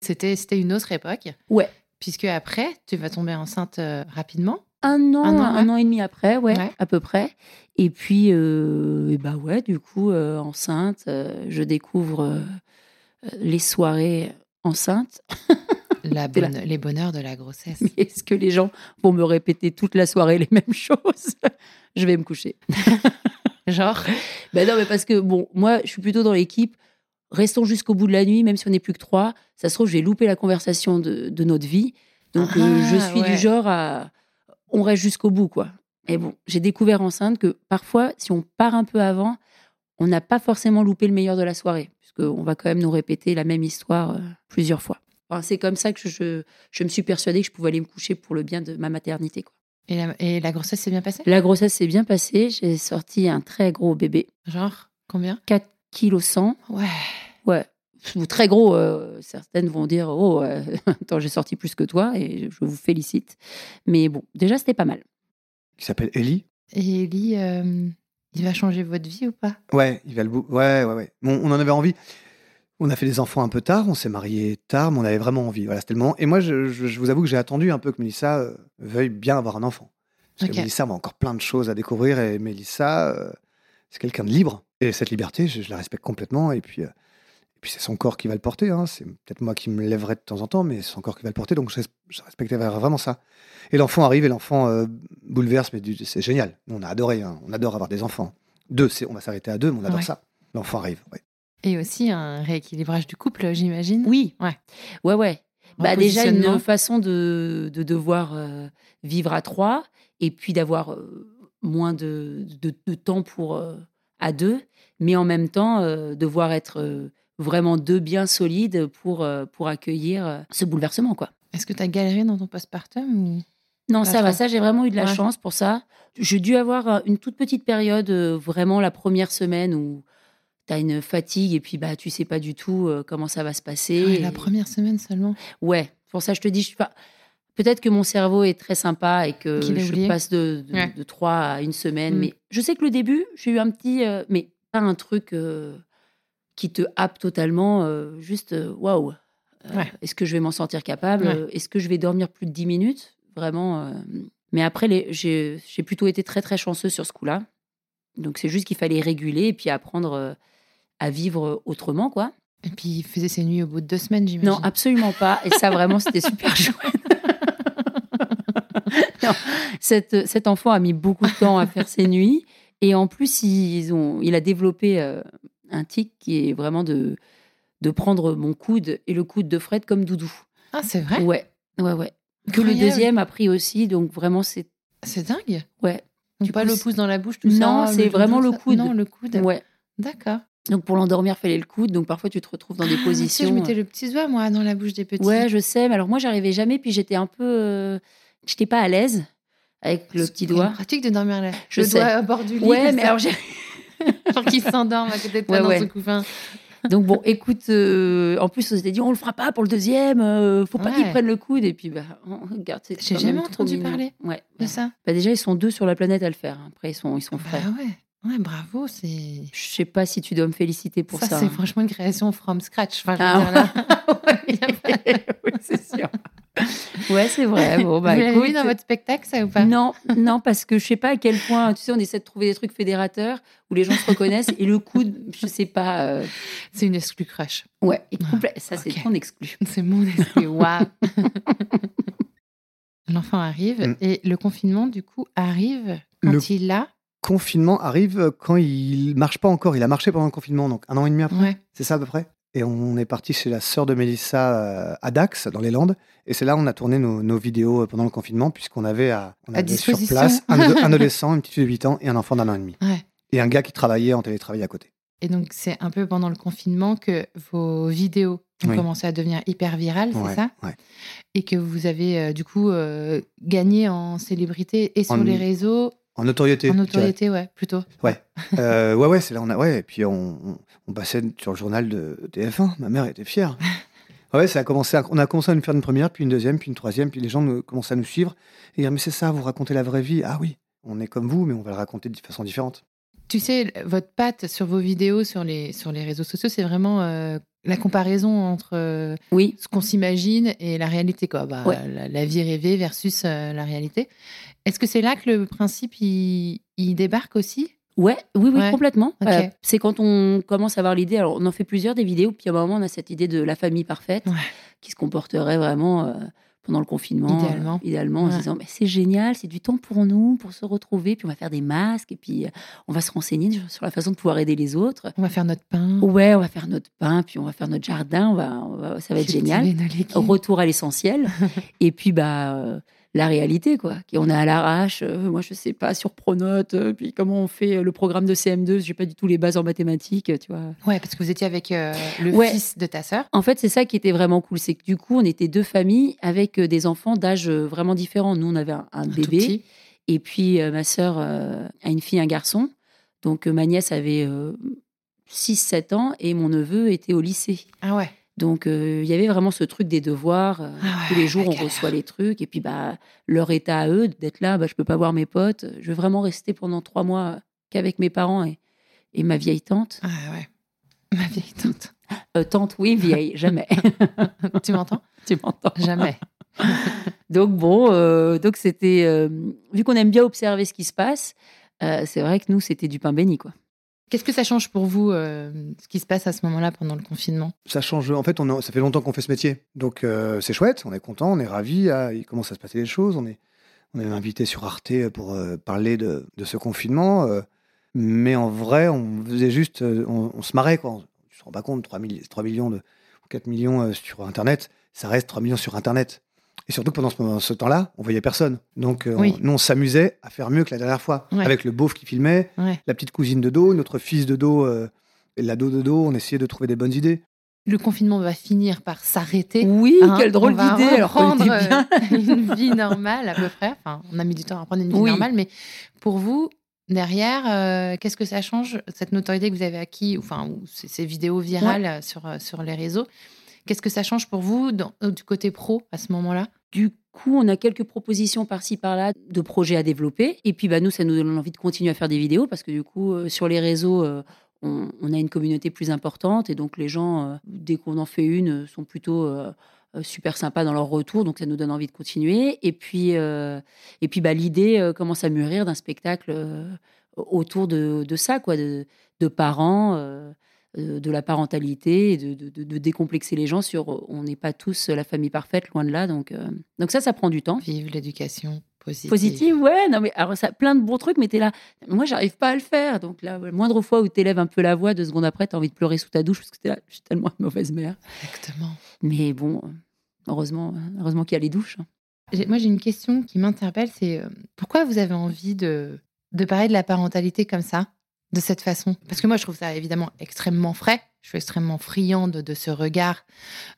C'était c'était une autre époque. Ouais. Puisque après, tu vas tomber enceinte euh, rapidement. Un an, Un un an, et demi après, ouais, Ouais. à peu près. Et puis, euh, et bah ouais, du coup, euh, enceinte, euh, je découvre les soirées enceintes. La les bonheurs de la grossesse. Est-ce que les gens vont me répéter toute la soirée les mêmes choses? Je vais me coucher. Genre, Ben non, mais parce que, bon, moi, je suis plutôt dans l'équipe. Restons jusqu'au bout de la nuit, même si on n'est plus que trois. Ça se trouve, je vais louper la conversation de, de notre vie. Donc, euh, je Ah, suis ouais. du genre à. On reste jusqu'au bout, quoi. Et bon, j'ai découvert enceinte que parfois, si on part un peu avant, on n'a pas forcément loupé le meilleur de la soirée, puisqu'on va quand même nous répéter la même histoire euh, plusieurs fois. Enfin, c'est comme ça que je, je me suis persuadée que je pouvais aller me coucher pour le bien de ma maternité. Quoi. et la, et la grossesse s'est bien passée? La grossesse s'est bien passée. J'ai sorti un très gros bébé, Genre, combien? 4 kg 100. Ouais. Ouais. Ou Très gros, euh, certaines vont dire Oh, euh, attends, j'ai sorti plus que toi et je vous félicite. Mais bon, déjà, c'était pas mal. Qui s'appelle Ellie. Et Ellie, euh, il va changer votre vie ou pas? Ouais, il va le bout. Ouais, ouais, ouais. Bon, on en avait envie. On a fait des enfants un peu tard, on s'est mariés tard, mais on avait vraiment envie. Voilà, c'était le moment. Et moi, je, je- je vous avoue que j'ai attendu un peu que Mélissa euh, veuille bien avoir un enfant. Parce que Mélissa a encore plein de choses à découvrir et Mélissa, euh, c'est quelqu'un de libre. Et cette liberté, je, je la respecte complètement. Et puis, euh, puis c'est son corps qui va le porter. hein. C'est peut-être moi qui me lèverai de temps en temps, mais c'est son corps qui va le porter. Donc je, res- je respectais vraiment ça. Et l'enfant arrive et l'enfant euh, bouleverse, mais c'est génial. On a adoré, hein. on adore avoir des enfants. Deux, c'est- on va s'arrêter à deux, mais on adore Ouais. ça. L'enfant arrive. ouais. Et aussi un rééquilibrage du couple, j'imagine. Oui. Ouais. Ouais, ouais. Bah, déjà, une façon de, de devoir euh, vivre à trois et puis d'avoir euh, moins de, de, de temps pour euh, à deux, mais en même temps, euh, devoir être euh, vraiment deux bien solides pour, euh, pour accueillir euh, ce bouleversement, quoi. Est-ce que tu as galéré dans ton postpartum ou... Non, ça va, ça, j'ai vraiment eu de la Ouais. chance pour ça. J'ai dû avoir euh, une toute petite période, vraiment la première semaine où tu as une fatigue et puis bah, tu sais pas du tout comment ça va se passer. Ouais, La première semaine seulement. Ouais, pour ça je te dis, je suis pas. Peut-être que mon cerveau est très sympa et que je passe de, de, Ouais. de trois à une semaine. Mm. Mais je sais que le début, j'ai eu un petit. euh, mais pas un truc euh, qui te happe totalement. euh, juste, euh, waouh. Euh, Ouais. Est-ce que je vais m'en sentir capable Ouais. Euh, Est-ce que je vais dormir plus de 10 minutes? Vraiment. euh, Mais après, j'ai plutôt été très, très chanceuse sur ce coup-là. Donc c'est juste qu'il fallait réguler et puis apprendre euh, à vivre autrement, quoi. Et puis il faisait ses nuits au bout de deux semaines, j'imagine. Non, absolument pas. Et ça, vraiment, c'était super chouette. Non, cette- cet enfant a mis beaucoup de temps à faire ses nuits. Et en plus, ils ont, il a développé euh, un tic qui est vraiment de, de prendre mon coude et le coude de Fred comme doudou. Ah, c'est vrai? Ouais, ouais, ouais. Que le deuxième a pris aussi. Donc vraiment, c'est. C'est dingue. Ouais. Du pas le c'est- pouce dans la bouche, tout Non, ça. c'est doudou, vraiment le ça- coude. Non, le coude. Ouais. D'accord. Donc pour l'endormir, fallait le coude. Donc parfois, tu te retrouves dans des Ah, tu sais, positions. euh, je mettais le petit doigt, moi, dans la bouche des petits. Ouais, je sais. Mais alors moi, j'arrivais jamais. Puis j'étais un peu. euh, J'étais pas à l'aise avec le C'est petit doigt. pratique de dormir là. Je le sais. doigt à bord du lit. Ouais, mais ça, alors Pour qu'il s'endorme à côté de toi Ouais, dans ouais. son couffin. Donc bon, écoute, euh, en plus on s'était dit on le fera pas pour le deuxième, euh, faut pas Ouais. qu'ils prennent le coude et puis bah on regarde. J'ai jamais entendu mignon. parler Ouais. de ça. Bah déjà ils sont deux sur la planète à le faire. Après ils sont ils sont frères. Bah ouais. Ouais, bravo, c'est. Je sais pas si tu dois me féliciter pour ça. ça, c'est hein. franchement une création from scratch. Enfin, je veux Ah dire, là, oui, oui, c'est sûr. Ouais, c'est vrai. Bon, bah, Vous l'avez dans votre spectacle, ça ou pas? Non, non, parce que je sais pas à quel point, tu sais, on essaie de trouver des trucs fédérateurs où les gens se reconnaissent et le coude, je sais pas. euh, C'est une exclu crush. Ouais, et ça c'est ok. ton exclu. C'est mon exclu. Waouh L'enfant arrive Mm. et le confinement, du coup, arrive quand Le- il a. Confinement arrive quand il marche pas encore. Il a marché pendant le confinement, donc un an et demi après. Ouais. C'est ça à peu près? Et on est parti chez la sœur de Mélissa euh, à Dax, dans les Landes. Et c'est là où on a tourné nos, nos vidéos euh, pendant le confinement, puisqu'on avait, à, on À avait sur place un, ado- un adolescent, une petite fille de 8 ans et un enfant d'un an et demi. Ouais. Et un gars qui travaillait en télétravail à côté. Et donc, c'est un peu pendant le confinement que vos vidéos ont Oui. commencé à devenir hyper virales, c'est Ouais, ça? ouais. Et que vous avez, euh, du coup, euh, gagné en célébrité et sur En- les réseaux, En notoriété. en notoriété, ouais, plutôt. Ouais. Euh, ouais, ouais, c'est là on a. Ouais, et puis on, on, on passait sur le journal de TF1. Ma mère était fière. Ouais, ça a commencé. à- on a commencé à nous faire une première, puis une deuxième, puis une troisième, puis les gens nous, commençaient à nous suivre et dire mais c'est ça, vous racontez la vraie vie. Ah oui, on est comme vous, mais on va le raconter de façon différente. Tu sais, votre patte sur vos vidéos, sur les, sur les réseaux sociaux, c'est vraiment euh, la comparaison entre euh, Oui, ce qu'on s'imagine et la réalité, quoi. Bah, Ouais. la, la vie rêvée versus euh, la réalité. Est-ce que c'est là que le principe il, il débarque aussi? Ouais, oui, oui, Ouais. complètement. Euh, c'est quand on commence à avoir l'idée. Alors, on en fait plusieurs des vidéos, puis à un moment, on a cette idée de la famille parfaite Ouais. qui se comporterait vraiment. euh, pendant le confinement, Idéalement. euh, idéalement en se disant mais c'est génial, c'est du temps pour nous, pour se retrouver, puis on va faire des masques, et puis on va se renseigner sur la façon de pouvoir aider les autres. On va faire notre pain. Ouais, on va faire notre pain, puis on va faire notre jardin, on va, on va- ça va être génial. Retour à l'essentiel. et puis, bah, la réalité, quoi. qui- On est à l'arrache. euh, moi, je sais pas, sur Pronote. euh, puis, comment on fait euh, le programme de CM2 J'ai pas du tout les bases en mathématiques, tu vois. Ouais, parce que vous étiez avec euh, le Ouais. fils de ta sœur. En fait, c'est ça qui était vraiment cool. C'est que du coup, on était deux familles avec des enfants d'âge vraiment différents. Nous, on avait un, un bébé. Et puis, ma sœur a une fille, un garçon. Donc, ma nièce avait 6-7 ans et mon neveu était au lycée. Ah ouais. Donc, euh, il y avait vraiment ce truc des devoirs. euh, Ah ouais, tous les jours, on galère. reçoit les trucs. Et puis, bah, leur état à eux, d'être là, bah, je peux pas voir mes potes. Je vais vraiment rester pendant trois mois qu'avec mes parents et, et ma vieille tante. Ah ouais. Ma vieille tante. Euh, tante, oui, vieille, jamais. tu m'entends? Tu m'entends Jamais. Donc, bon, donc c'était. vu qu'on aime bien observer ce qui se passe, c'est vrai que nous, c'était du pain béni, quoi. Qu'est-ce que ça change pour vous, euh, ce qui se passe à ce moment-là pendant le confinement? Ça change. En fait, on a- ça fait longtemps qu'on fait ce métier, donc euh, c'est chouette. On est content, on est ravis. ah, il commence à se passer des choses. On est, on est invité sur Arte pour euh, parler de, ce confinement. mais en vrai, on faisait juste, on, se marrait quoi. Tu te rends pas compte, 3, 3 millions de, ou 4 millions sur Internet, ça reste 3 millions sur Internet. Et surtout pendant ce, moment- ce temps-là, on voyait personne. Donc euh, on- nous, on s'amusait à faire mieux que la dernière fois, Ouais. avec le beauf qui filmait, Ouais. la petite cousine de dos, notre fils de dos, euh, l'ado de dos. On essayait de trouver des bonnes idées. Le confinement va finir par s'arrêter. Oui, Hein, quelle drôle on va d'idée, qu'on reprendre, bien. euh, une vie normale à peu près. Enfin, on a mis du temps à reprendre une vie Oui. normale, mais pour vous, derrière, euh, qu'est-ce que ça change cette notoriété que vous avez acquis, enfin, ou ces, ces vidéos virales euh, sur sur les réseaux? Qu'est-ce que ça change pour vous euh, du côté pro à ce moment-là? Du coup, on a quelques propositions par-ci par-là de projets à développer. Et puis, bah, nous, ça nous donne envie de continuer à faire des vidéos parce que du coup, euh, sur les réseaux, euh, on, a une communauté plus importante et donc les gens, dès qu'on en fait une, sont plutôt super sympas dans leur retour. Donc, ça nous donne envie de continuer. Et puis, puis, bah, l'idée commence à mûrir d'un spectacle autour de, ça, quoi, de parents. Euh, de la parentalité et de, de- décomplexer les gens sur euh, on n'est pas tous la famille parfaite, loin de là. Donc, euh, donc ça, ça prend du temps. Vive l'éducation positive. Positive, ouais, non mais alors ça, plein de bons trucs, mais t'es là, moi j'arrive pas à le faire. Donc là, la moindre fois où t'élèves un peu la voix, deux secondes après, t'as envie de pleurer sous ta douche parce que t'es là, je suis tellement une mauvaise mère. Exactement. Mais bon, heureusement, heureusement qu'il y a les douches. Moi, j'ai une question qui m'interpelle, c'est pourquoi vous avez envie de, de parler de la parentalité comme ça, de cette façon Parce que moi, je trouve ça évidemment extrêmement frais. Je suis extrêmement friande de, ce regard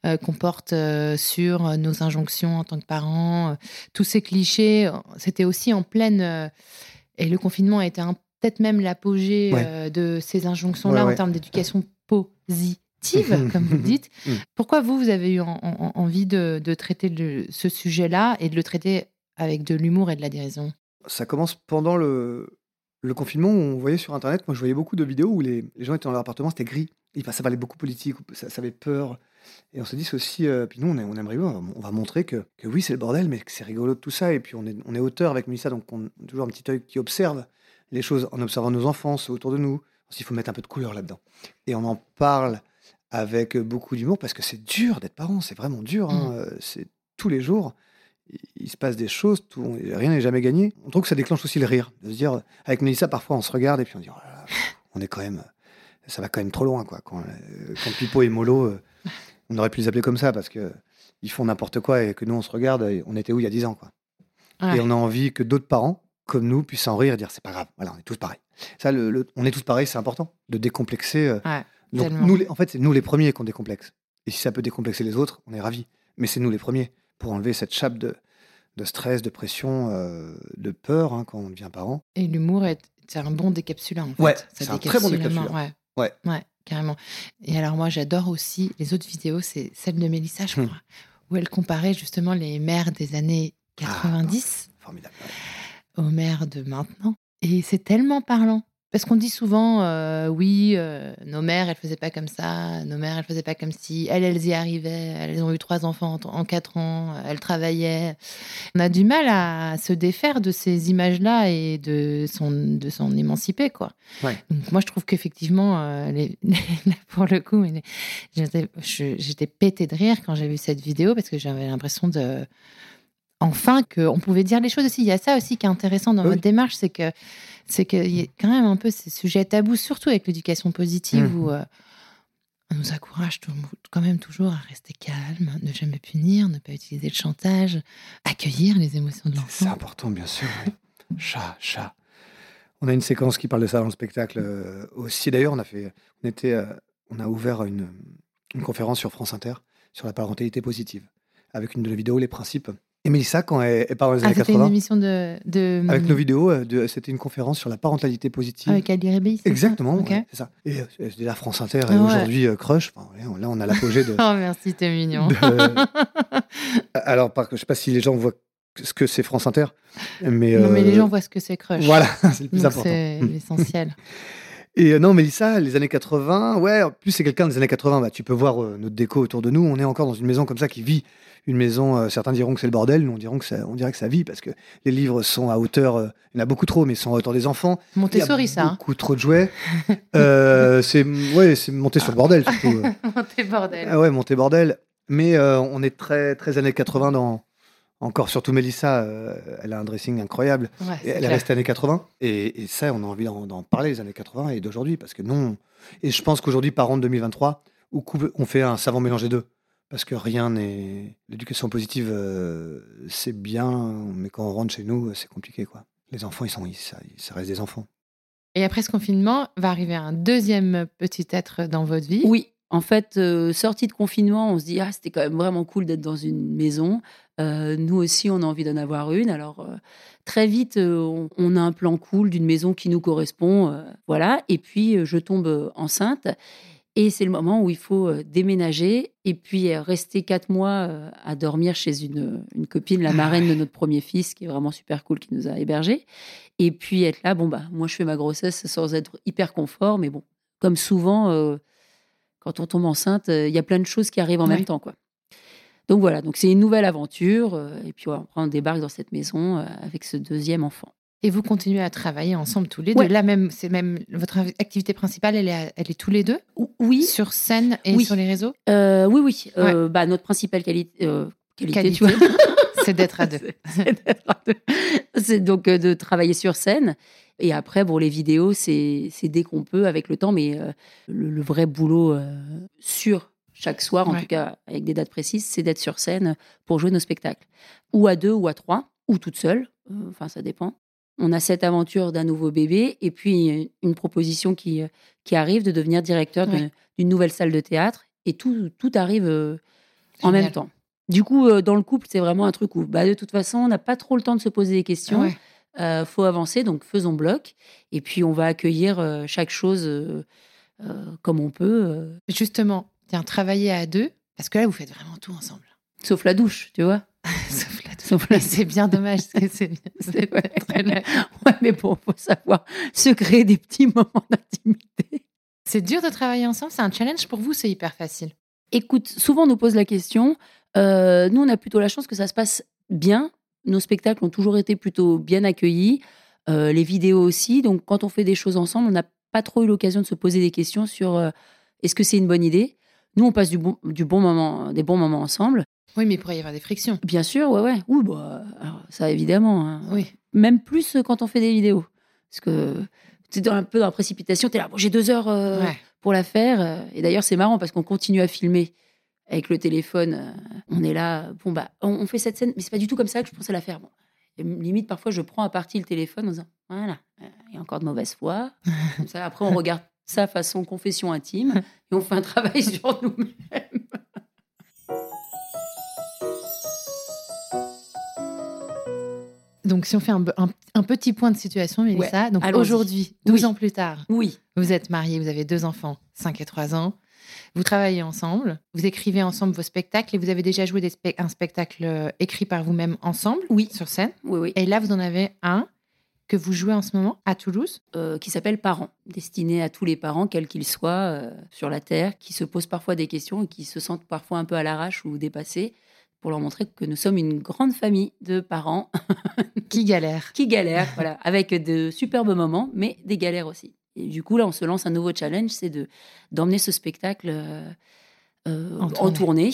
euh, qu'on porte euh, sur nos injonctions en tant que parents. euh, tous ces clichés, c'était aussi en pleine... euh, et le confinement a été peut-être même l'apogée Ouais. de ces injonctions-là Ouais, ouais. en termes d'éducation comme vous le dites. Mm. Pourquoi vous, vous avez eu en- en- envie de, de traiter ce sujet-là et de le traiter avec de l'humour et de la dérision? Ça commence pendant le, le confinement on voyait sur Internet, moi je voyais beaucoup de vidéos où les, les gens étaient dans leur appartement, c'était gris. Et ça parlait beaucoup politique, ça, ça avait peur. Et on se dit c'est aussi, euh, puis nous on, est- on aimerait, bien, on va montrer que, que oui c'est le bordel, mais que c'est rigolo de tout ça. Et puis on est, on est auteur avec Mélissa, donc on a toujours un petit œil qui observe les choses en observant nos enfants, autour de nous. Il faut mettre un peu de couleur là-dedans. Et on en parle avec beaucoup d'humour parce que c'est dur d'être parent, c'est vraiment dur. hein. Euh, C'est tous les jours, il, se passe des choses, tout- rien n'est jamais gagné. On trouve que ça déclenche aussi le rire, de se dire, avec Mélissa, parfois on se regarde et puis on dit, oh là là, pff, on est quand même, ça va quand même trop loin, quoi. Quand, euh, quand Pipo et Molo, euh, on aurait pu les appeler comme ça parce que ils font n'importe quoi et que nous on se regarde, on était où il y a 10 ans, quoi. Ouais. Et on a envie que d'autres parents, comme nous, puissent en rire et dire, c'est pas grave, voilà, on est tous pareils. Ça, le, le- on est tous pareils, c'est important, de décomplexer. euh, Ouais, donc, nous, en fait, c'est nous les premiers qu'on décomplexe. Et si ça peut décomplexer les autres, on est ravis. Mais c'est nous les premiers pour enlever cette chape de, de stress, de pression, euh, de peur hein, quand on devient parent. Et l'humour, est, c'est un bon décapsulant. En fait. Ouais, Ça c'est un très bon décapsulant. Ouais. Ouais. Ouais, carrément. Et alors, moi, j'adore aussi les autres vidéos, c'est celle de Mélissa, je Hmm. crois, où elle comparait justement les mères des années 90 Formidable. aux mères de maintenant. Et c'est tellement parlant. Parce qu'on dit souvent, euh, oui, euh, nos mères, elles faisaient pas comme ça, nos mères, elles faisaient pas comme si, elles, elles y arrivaient, elles ont eu trois enfants en, en quatre ans, elles travaillaient. On a du mal à se défaire de ces images-là et de s'en, de s'en émanciper, quoi. Ouais. Donc moi, je trouve qu'effectivement, euh, les- pour le coup, j'étais, pétée de rire quand j'ai vu cette vidéo parce que j'avais l'impression de enfin qu'on pouvait dire les choses aussi. Il y a ça aussi qui est intéressant dans Oui. votre démarche, c'est que c'est qu'il y a quand même un peu ces sujets tabous, surtout avec l'éducation positive, Mhm. où euh, on nous encourage tout- quand même toujours à rester calme, ne jamais punir, ne pas utiliser le chantage, accueillir les émotions de C'est l'enfant. important, bien sûr. oui. Chat, chat. On a une séquence qui parle de ça dans le spectacle euh, aussi. D'ailleurs, on a fait, on était, euh, on a ouvert une, une conférence sur France Inter sur la parentalité positive avec une de nos vidéos, les principes. Et Mélissa, quand elle, elle parle dans les Ah, années c'était une 80, émission de, de avec nos vidéos, euh, c'était une conférence sur la parentalité positive. avec Ali Exactement, ouais, c'est ça. Et euh, c'est déjà France Inter et Ah ouais. aujourd'hui euh, Crush. Enfin, là, on a l'apogée de. Oh merci, t'es mignon. de- Alors, par, je sais pas si les gens voient ce que c'est France Inter, mais. Non mais les gens voient ce que c'est crush. Voilà, c'est le plus Donc important. c'est l'essentiel. Et euh, non, Mélissa, les années 80, ouais, en plus c'est quelqu'un des années 80, bah, tu peux voir euh, notre déco autour de nous, on est encore dans une maison comme ça qui vit. Une maison, euh, certains diront que c'est le bordel, nous on, diront que ça, on dirait que ça vit parce que les livres sont à hauteur, il y en a beaucoup trop, mais ils sont à hauteur des enfants. Il y a Montessori ça. hein. beaucoup trop de jouets. C'est ouais, c'est monté sur le bordel surtout. Monté bordel. Ah ouais, monté bordel. Mais on est très, très années 80 dans. Encore, surtout Mélissa, euh, elle a un dressing incroyable. Ouais, Et c'est elle clair. restée années 80. Et, et ça, on a envie d'en parler, les années 80 et d'aujourd'hui. Parce que non. Et je pense qu'aujourd'hui, parents de 2023, ou couple- on fait un savant mélange des deux. Parce que rien n'est. L'éducation positive, euh, c'est bien, mais quand on rentre chez nous, c'est compliqué, quoi. Les enfants, ils sont, ils- ça, ça reste des enfants. Et après ce confinement, va arriver un deuxième petit être dans votre vie. Oui, en fait, euh, sortie de confinement, on se dit ah c'était quand même vraiment cool d'être dans une maison. Euh, nous aussi, on a envie d'en avoir une. Alors euh, très vite, on, on a un plan cool d'une maison qui nous correspond, voilà. Et puis je tombe enceinte. Et c'est le moment où il faut déménager et puis rester quatre mois à dormir chez une, une copine, la Ah marraine de notre premier fils, qui est vraiment super cool, qui nous a hébergés. Et puis être là, bon, bah, moi, je fais ma grossesse sans être hyper confort, mais bon, comme souvent, quand on tombe enceinte, euh, il y a plein de choses qui arrivent en Ouais. même temps, quoi. Donc voilà, donc c'est une nouvelle aventure. euh, et puis ouais, on débarque dans cette maison euh, avec ce deuxième enfant. Et vous continuez à travailler ensemble tous les Ouais. deux. Là même, c'est même votre activité principale, elle est, elle est tous les deux? Ou- Oui, sur scène et Oui. sur les réseaux? euh, oui, oui. euh, bah, notre principale qualité, euh, qualité, Qualité, tu vois. c'est d'être à deux. C'est donc de travailler sur scène. Et après, bon, les vidéos, c'est dès qu'on peut, avec le temps, mais euh, le, le vrai boulot euh, sur chaque soir, en Ouais. tout cas avec des dates précises, c'est d'être sur scène pour jouer nos spectacles. Ou à deux, ou à trois, ou toute seule, euh, enfin ça dépend. On a cette aventure d'un nouveau bébé et puis euh, une proposition qui, qui arrive de devenir directeur Ouais. d'une- nouvelle salle de théâtre. Et tout, tout arrive euh, en même temps. Du coup, dans le couple, c'est vraiment un truc où, bah, de toute façon, on n'a pas trop le temps de se poser des questions. Ouais. Euh, faut avancer, donc faisons bloc. Et puis, on va accueillir euh, chaque chose euh, euh, comme on peut, Justement, tiens, travailler à deux, parce que là, vous faites vraiment tout ensemble. sauf la douche, tu vois. Sauf la Mais C'est bien dommage, c'est Ouais. très. Ouais, mais bon, faut savoir se créer des petits moments d'intimité. C'est dur de travailler ensemble, c'est un challenge pour vous, c'est hyper facile. Écoute, souvent on nous pose la question. euh, nous, on a plutôt la chance que ça se passe bien. Nos spectacles ont toujours été plutôt bien accueillis, euh, les vidéos aussi. Donc, quand on fait des choses ensemble, on n'a pas trop eu l'occasion de se poser des questions sur euh, est-ce que c'est une bonne idée? Nous, on passe du bon, du bon moment, des bons moments ensemble. Oui, mais il pourrait y avoir des frictions. Bien sûr, ouais, ouais. Oui, bah, alors, ça évidemment. hein. Oui. Même plus quand on fait des vidéos. Parce que tu es un peu dans la précipitation, tu es là, bon, j'ai deux heures euh, Ouais. pour la faire. euh, Et d'ailleurs, c'est marrant parce qu'on continue à filmer avec le téléphone. euh, On est là, bon, bah, on, fait cette scène, mais c'est pas du tout comme ça que je pensais la faire. Bon. Et limite, parfois, je prends à partie le téléphone en disant, voilà, euh, il y a encore de mauvaise foi. Comme ça, après, on regarde ça façon confession intime et on fait un travail sur nous-mêmes. Donc, si on fait un, be- un- un petit point de situation, Mélissa, donc allons-y. aujourd'hui, 12 Oui. ans plus tard, Oui, vous êtes mariés, vous avez deux enfants, 5 et 3 ans, vous travaillez ensemble, vous écrivez ensemble vos spectacles et vous avez déjà joué des un spectacle euh, écrit par vous-même ensemble, Oui. sur scène. oui, oui. Et là, vous en avez un que vous jouez en ce moment à Toulouse. euh, qui s'appelle Parents, destiné à tous les parents, quels qu'ils soient, euh, sur la Terre, qui se posent parfois des questions et qui se sentent parfois un peu à l'arrache ou dépassés, pour leur montrer que nous sommes une grande famille de parents Qui galère qui galèrent, voilà, avec de superbes moments, mais des galères aussi. Et du coup, là, on se lance un nouveau challenge, c'est de d'emmener ce spectacle euh, euh, En en, tournée.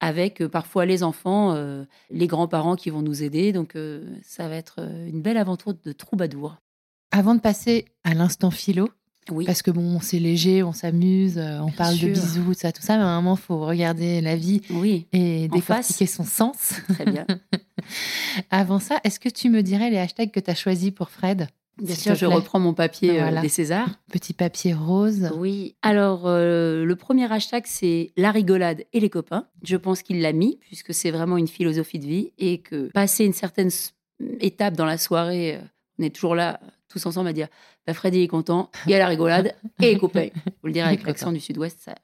avec euh, parfois les enfants, euh, les grands-parents qui vont nous aider. Donc, ça va être une belle aventure de troubadour. Avant de passer à l'instant philo, Oui, parce que bon, c'est léger, on s'amuse, on Bien parle de bisous, ça, tout ça, mais à un moment, il faut regarder la vie oui, et décortiquer son sens. très bien. Avant ça, est-ce que tu me dirais les hashtags que tu as choisis pour Fred? Bien sûr, je reprends mon papier euh, Voilà. des Césars. Petit papier rose. Oui. Alors, euh, le premier hashtag, c'est la rigolade et les copains. Je pense qu'il l'a mis, puisque c'est vraiment une philosophie de vie et que passer une certaine étape dans la soirée, euh, on est toujours là, tous ensemble, à dire bah, Freddy est content, il y a la rigolade et les copains. Faut le dire avec l'accent du sud-ouest, ça,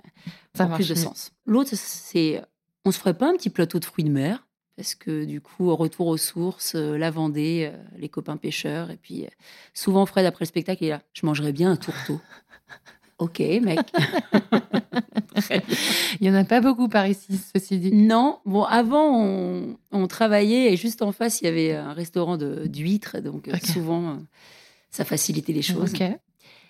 Ça a plus de sens. L'autre, c'est on se ferait pas un petit plateau de fruits de mer? Parce que du coup, retour aux sources, euh, la Vendée, euh, les copains pêcheurs, et puis euh, souvent Fred après le spectacle, il est là, je mangerais bien un tourteau. ok, mec. Il y en a pas beaucoup par ici, ceci dit. non, bon, avant on, on travaillait et juste en face il y avait un restaurant de- d'huîtres, donc souvent ça facilitait les choses. Ok.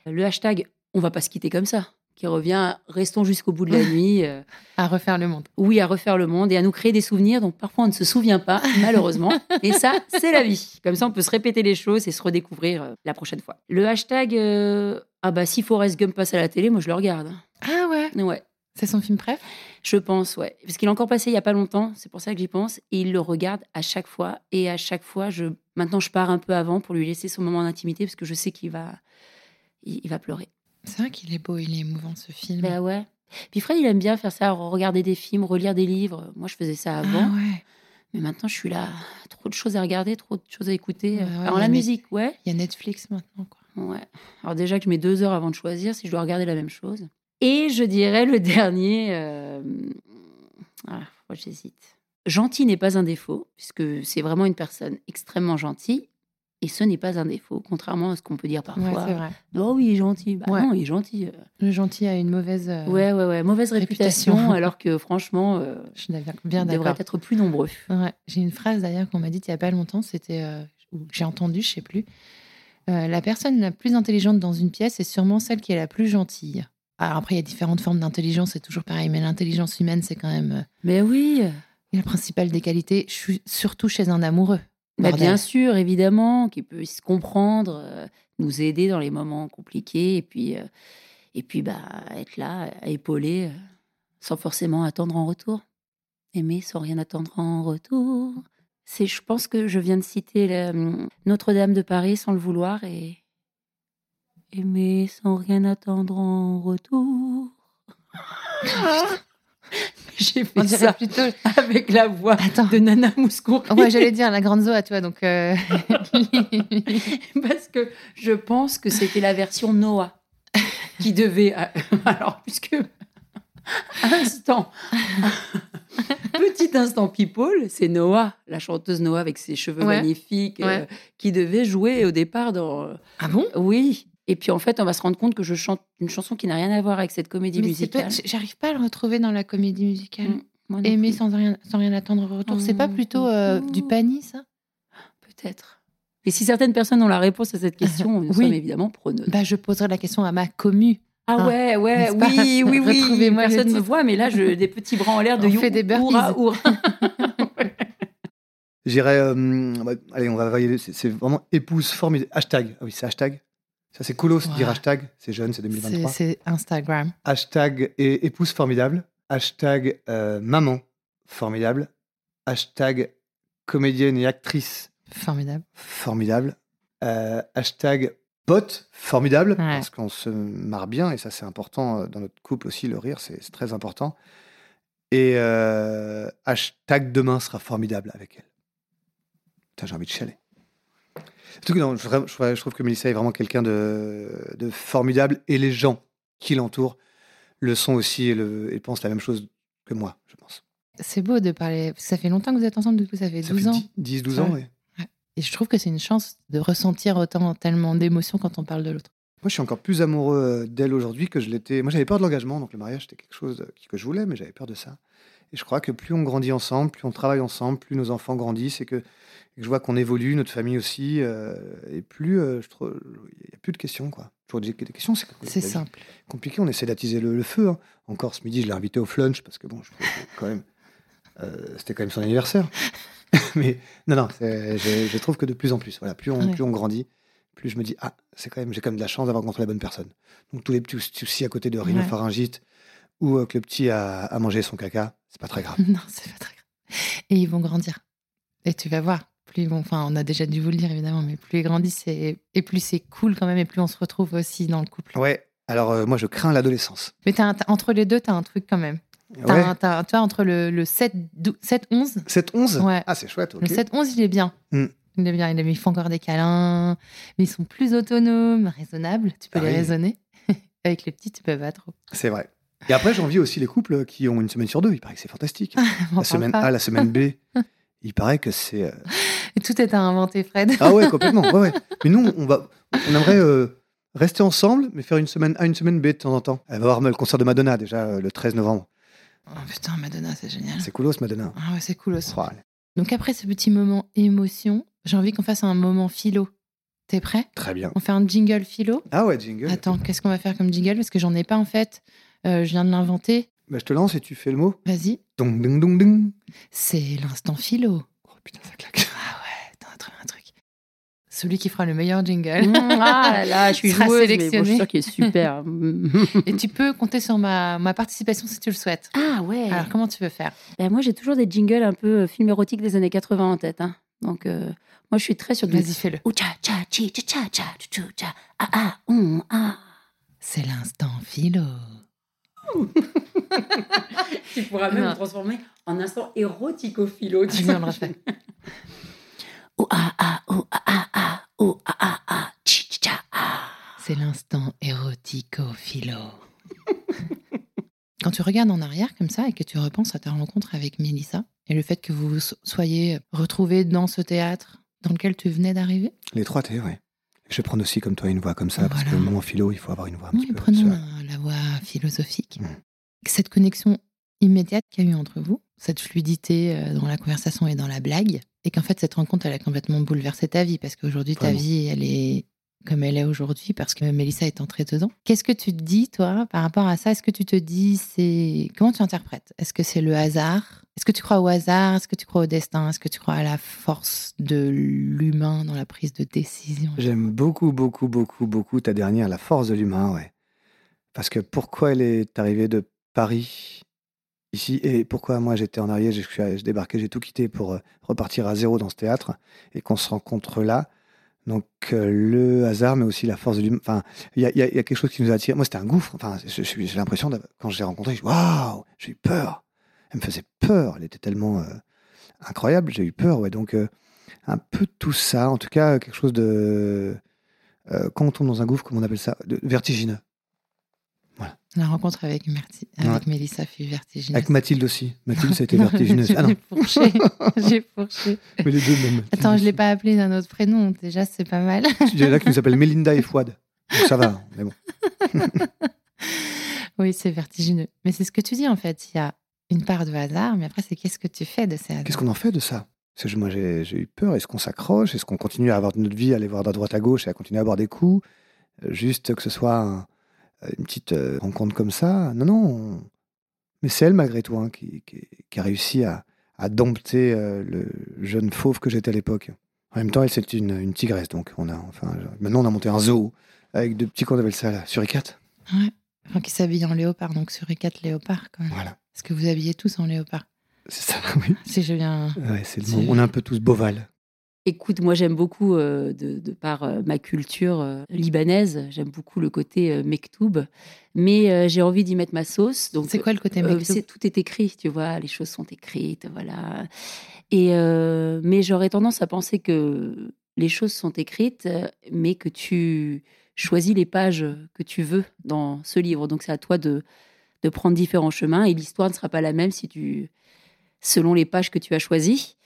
Le hashtag, on va pas se quitter comme ça, qui revient, restons jusqu'au bout de la nuit. euh, À refaire le monde. oui, à refaire le monde et à nous créer des souvenirs dont parfois on ne se souvient pas, malheureusement. et ça, c'est la vie. Comme ça, on peut se répéter les choses et se redécouvrir euh, la prochaine fois. Le hashtag, euh, ah bah si Forrest Gump passe à la télé, moi je le regarde. Ah ouais Ouais, C'est son film préf? Je pense, ouais. Parce qu'il est encore passé il y a pas longtemps, c'est pour ça que j'y pense. Et il le regarde à chaque fois. Et à chaque fois, je maintenant je pars un peu avant pour lui laisser son moment d'intimité parce que je sais qu'il va, il, il va pleurer. C'est vrai qu'il est beau, il est émouvant ce film. Bah ouais. Puis Fred, il aime bien faire ça, regarder des films, relire des livres. Moi, je faisais ça ah avant. ouais. Mais maintenant, je suis là. Trop de choses à regarder, trop de choses à écouter. Ouais, ouais, Alors, la musique, ouais. Il y a Netflix maintenant, quoi. Ouais. Alors, déjà que je mets deux heures avant de choisir si je dois regarder la même chose. Et je dirais le dernier. Euh... Ah, j'hésite. Gentil n'est pas un défaut, puisque c'est vraiment une personne extrêmement gentille. Et ce n'est pas un défaut, contrairement à ce qu'on peut dire Ouais, parfois. vrai. oh oui, il est gentil. Bah Ouais. non, il est gentil. euh. Le gentil a une mauvaise. euh, Ouais, ouais, ouais. Mauvaise réputation, réputation. alors que franchement, euh, Je suis d'accord- bien on devrait être plus nombreux. Ouais. J'ai une phrase d'ailleurs qu'on m'a dite il y a pas longtemps, c'était. euh, j'ai entendu, je sais plus. Euh, la personne la plus intelligente dans une pièce est sûrement celle qui est la plus gentille. Alors après, il y a différentes formes d'intelligence, c'est toujours pareil, mais l'intelligence humaine, c'est quand même Mais oui. la principale des qualités, surtout chez un amoureux. Bah, bien sûr, évidemment, qu'il peut se comprendre, euh, nous aider dans les moments compliqués, et puis, euh, et puis bah, être là, à épauler, euh, sans forcément attendre en retour. Aimer sans rien attendre en retour. C'est, je pense que je viens de citer la, hum, Notre-Dame de Paris sans le vouloir, et aimer sans rien attendre en retour. J'ai fait ça plutôt. avec la voix Attends. de Nana Mouskouri. Ouais, j'allais dire la grande Zoa, tu vois, donc. euh, Parce que je pense que c'était la version Noah. qui devait. Alors, puisque. Instant. Petit instant people, c'est Noah, la chanteuse Noah avec ses cheveux Ouais. magnifiques, euh, qui devait jouer au départ dans. Ah bon? Oui. Et puis en fait, on va se rendre compte que je chante une chanson qui n'a rien à voir avec cette comédie Mais musicale. pas- j'arrive pas à le retrouver dans la comédie musicale. Mm, non Aimer sans rien, sans rien attendre en retour. C'est pas plutôt euh, du panier, ça? Peut-être. Et si certaines personnes ont la réponse à cette question, nous Oui. sommes évidemment preneurs. Bah, je poserai la question à ma commu. Ah Hein, ouais, ouais, oui, oui, oui. Personne ne me voit, mais là, je, des petits bras en l'air de On you- fait des burpees. hurrah. J'irais. euh, bah, allez, on va varier. C'est c'est vraiment épouse formidable. Hashtag. Ah oui, c'est hashtag. Ça, c'est coolos de dire hashtag. C'est jeune, c'est C'est 2023. c'est Instagram. Hashtag et épouse formidable. Hashtag euh, maman formidable. Hashtag comédienne et actrice Formidable. formidable. Euh, hashtag pote formidable. Ouais. Parce qu'on se marre bien et ça, c'est important euh, dans notre couple aussi. Le rire, c'est c'est très important. Et euh, hashtag demain sera formidable avec elle. Putain, j'ai envie de chialer. Surtout que non, je, vra- je- je trouve que Mélissa est vraiment quelqu'un de, de formidable et les gens qui l'entourent le sont aussi et, le, et pensent la même chose que moi, je pense. C'est beau de parler. Ça fait longtemps que vous êtes ensemble, du coup, ça fait Ça 12 fait ans. 10, 12 Ouais. ans, oui. Et je trouve que c'est une chance de ressentir autant, tellement d'émotions quand on parle de l'autre. Moi, je suis encore plus amoureux euh, d'elle aujourd'hui que je l'étais. Moi, j'avais peur de l'engagement, donc le mariage, c'était quelque chose euh, que je voulais, mais j'avais peur de ça. Et je crois que plus on grandit ensemble, plus on travaille ensemble, plus nos enfants grandissent et que je vois qu'on évolue, notre famille aussi, euh, et plus euh, je trouve, il n'y a plus de questions, quoi. Toujours des, des questions, c'est C'est vie simple. compliqué. On essaie d'attiser le, le feu. hein. Encore ce midi, je l'ai invité au flunch parce que bon, je quand même, euh, c'était quand même son anniversaire. Mais non, non, c'est- je, je trouve que de plus en plus, voilà, plus on, Ouais. plus on grandit, plus je me dis ah, c'est quand même, j'ai quand même de la chance d'avoir rencontré la bonne personne. Donc tous les petits soucis à côté de rhinopharyngite ou euh, que le petit a, a mangé son caca, c'est pas très grave. Non, c'est pas très grave. Et ils vont grandir. Et tu vas voir. Plus enfin, on a déjà dû vous le dire évidemment, mais plus ils grandissent et, et plus c'est cool quand même, et plus on se retrouve aussi dans le couple. Ouais. Alors euh, moi, je crains l'adolescence. Mais t'as un- t'as- entre les deux, tu as un truc quand même. T'as Ouais. t'as- tu vois, entre le, le 7, 12 7, 11, 7-11 Ouais. Ah, c'est chouette, le 7, 11, il est bien. Mm. Il est bien, il est- ils font encore des câlins, mais ils sont plus autonomes, raisonnables. Tu peux Ah les oui. raisonner. Avec les petits, tu peux pas trop. C'est vrai. Et après, j'envie aussi les couples qui ont une semaine sur deux. Il paraît que c'est fantastique. La semaine pas. A, la semaine B. Il paraît que c'est. Et tout est à inventer, Fred. Ah ouais, complètement. Ouais, ouais. Mais nous, on, va, on aimerait euh, rester ensemble, mais faire une semaine A, une semaine B de temps en temps. Elle va voir le concert de Madonna déjà euh, le 13 novembre. Oh, putain, Madonna, c'est génial. C'est coolos, Madonna. Ah ouais, c'est cool aussi. Oh. Donc après ce petit moment émotion, j'ai envie qu'on fasse un moment philo. T'es prêt? Très bien. On fait un jingle philo? Ah ouais, jingle. Attends, qu'est-ce qu'on va faire comme jingle? Parce que j'en ai pas en fait. Euh, je viens de l'inventer. Bah, je te lance et tu fais le mot. Vas-y. Dong, dong, dong, dong. C'est l'instant philo. Oh putain, ça claque. Ah ouais, t'en as trouvé un truc. Celui qui fera le meilleur jingle. Mmh, ah là là, je suis joueuse, mais bon, je suis sûre qu'il est super. Et tu peux compter sur ma, ma participation si tu le souhaites. ah ouais. Alors comment tu veux faire? Ben, moi, j'ai toujours des jingles un peu euh, film érotique des années 80 en tête. hein. Donc, euh, moi, je suis très sur. Vas-y, fais-le. Ah, ah, ah. C'est l'instant philo. Tu pourras même le transformer en instant érotico-philo. Refait. Ouh, ah, C'est l'instant érotico-philo. Quand tu regardes en arrière comme ça et que tu repenses à ta rencontre avec Mélissa et le fait que vous so- soyez retrouvés dans ce théâtre dans lequel tu venais d'arriver, Les trois T, ouais. Je prendre aussi comme toi une voix comme ça, parce que moment philo, il faut avoir une voix un oui, petit peu. prenons la, voie philosophique. Mm. Cette connexion immédiate qu'il y a eu entre vous, cette fluidité euh, dans la conversation et dans la blague, et qu'en fait cette rencontre elle a complètement bouleversé ta vie parce qu'aujourd'hui ta vie elle est comme elle est aujourd'hui parce que Mélissa est entrée dedans. Qu'est-ce que tu te dis toi par rapport à ça? Est-ce que tu te dis c'est comment tu interprètes? Est-ce que c'est le hasard? Est-ce que tu crois au hasard? Est-ce que tu crois au destin? Est-ce que tu crois à la force de l'humain dans la prise de décision? J'aime beaucoup, beaucoup, beaucoup, beaucoup ta dernière, la force de l'humain, ouais. Parce que pourquoi elle est arrivée de Paris ici et pourquoi moi j'étais en Ariège, je débarquais, j'ai tout quitté pour euh, repartir à zéro dans ce théâtre et qu'on se rencontre là. Donc euh, le hasard, mais aussi la force l'humain. Enfin, il y a, a- a quelque chose qui nous attire. Moi, c'était un gouffre. Enfin, j'ai l'impression quand je l'ai rencontrée, je waouh, j'ai eu peur. Elle me faisait peur. Elle était tellement euh, incroyable. J'ai eu peur, ouais. Donc un peu tout ça, en tout cas quelque chose de quand on tombe dans un gouffre, comment on appelle ça, de vertigineux. La rencontre avec, avec Ouais. Mélissa fut vertigineuse. Avec Mathilde aussi. Mathilde, ça a été vertigineuse. Ah non, J'ai fourché. J'ai fourché. mais les deux même. Attends, je l'ai pas appelé d'un autre prénom. Déjà, c'est pas mal. Il y en a qui nous s'appellent Mélinda et Fouad. Donc ça va, mais bon. Oui, c'est vertigineux. Mais c'est ce que tu dis en fait. Il y a une part de hasard, mais après, c'est qu'est-ce que tu fais de ces hasards? Qu'est-ce qu'on en fait de ça? Parce que moi, j'ai eu peur. Est-ce qu'on s'accroche? Est-ce qu'on continue à avoir de notre vie, à aller voir de droite à gauche et à continuer à avoir des coups? Euh, Juste que ce soit un- une petite euh, rencontre comme ça Non, non. on- Mais c'est elle, malgré tout, hein, qui, qui- qui a réussi à, à dompter euh, le jeune fauve que j'étais à l'époque. En même temps, elle, c'est une, une tigresse. Donc, on a, enfin, maintenant, on a monté un zoo avec de petits, qu'on appelle ça, là, suricates. Ouais. Enfin, qui s'habille en léopard, donc sur quatre léopards quand même. Voilà. Parce que vous habillez tous en léopard. C'est ça, oui. Si je viens. Ouais, c'est le mot. On est un peu tous boval. Écoute, moi j'aime beaucoup, euh, de, de par euh, ma culture euh, libanaise, j'aime beaucoup le côté mektoub, mais j'ai envie d'y mettre ma sauce. Donc, C'est quoi le côté mektoub? Tout est écrit, tu vois, les choses sont écrites, voilà. Et, mais j'aurais tendance à penser que les choses sont écrites, mais que tu choisis les pages que tu veux dans ce livre. Donc c'est à toi de, de prendre différents chemins et l'histoire ne sera pas la même si tu, selon les pages que tu as choisies.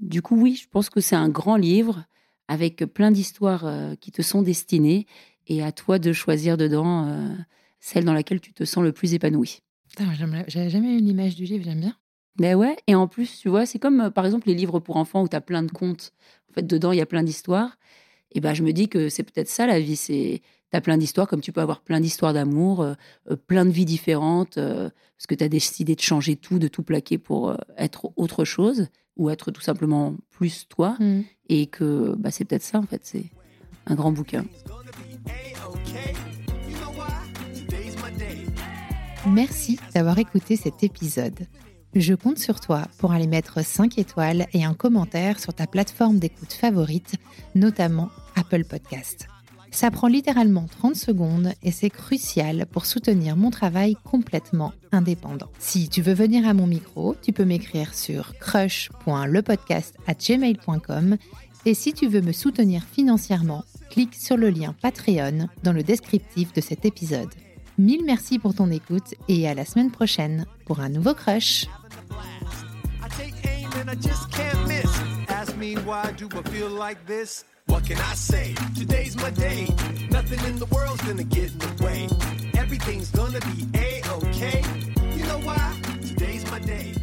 Du coup, oui, je pense que c'est un grand livre avec plein d'histoires euh, qui te sont destinées et à toi de choisir dedans euh, celle dans laquelle tu te sens le plus épanoui. J'avais jamais eu l'image du livre, j'aime bien. Mais ouais, et en plus, tu vois, c'est comme euh, par exemple les livres pour enfants où tu as plein de contes. En fait, dedans, il y a plein d'histoires. Et ben, je me dis que c'est peut-être ça la vie. C'est tu as plein d'histoires, comme tu peux avoir plein d'histoires d'amour, euh, plein de vies différentes, euh, parce que tu as décidé de changer tout, de tout plaquer pour euh, être autre chose, ou être tout simplement plus toi. Hmm. Et que bah, c'est peut-être ça, en fait. C'est un grand bouquin. Merci d'avoir écouté cet épisode. Je compte sur toi pour aller mettre 5 étoiles et un commentaire sur ta plateforme d'écoute favorite, notamment Apple Podcast. Ça prend littéralement 30 secondes et c'est crucial pour soutenir mon travail complètement indépendant. Si tu veux venir à mon micro, tu peux m'écrire sur crush.lepodcast@gmail.com et si tu veux me soutenir financièrement, clique sur le lien Patreon dans le descriptif de cet épisode. Mille merci pour ton écoute et à la semaine prochaine pour un nouveau crush. What can I say? Today's my day. Nothing in the world's gonna get in the way. Everything's gonna be a okay. You know why? Today's my day.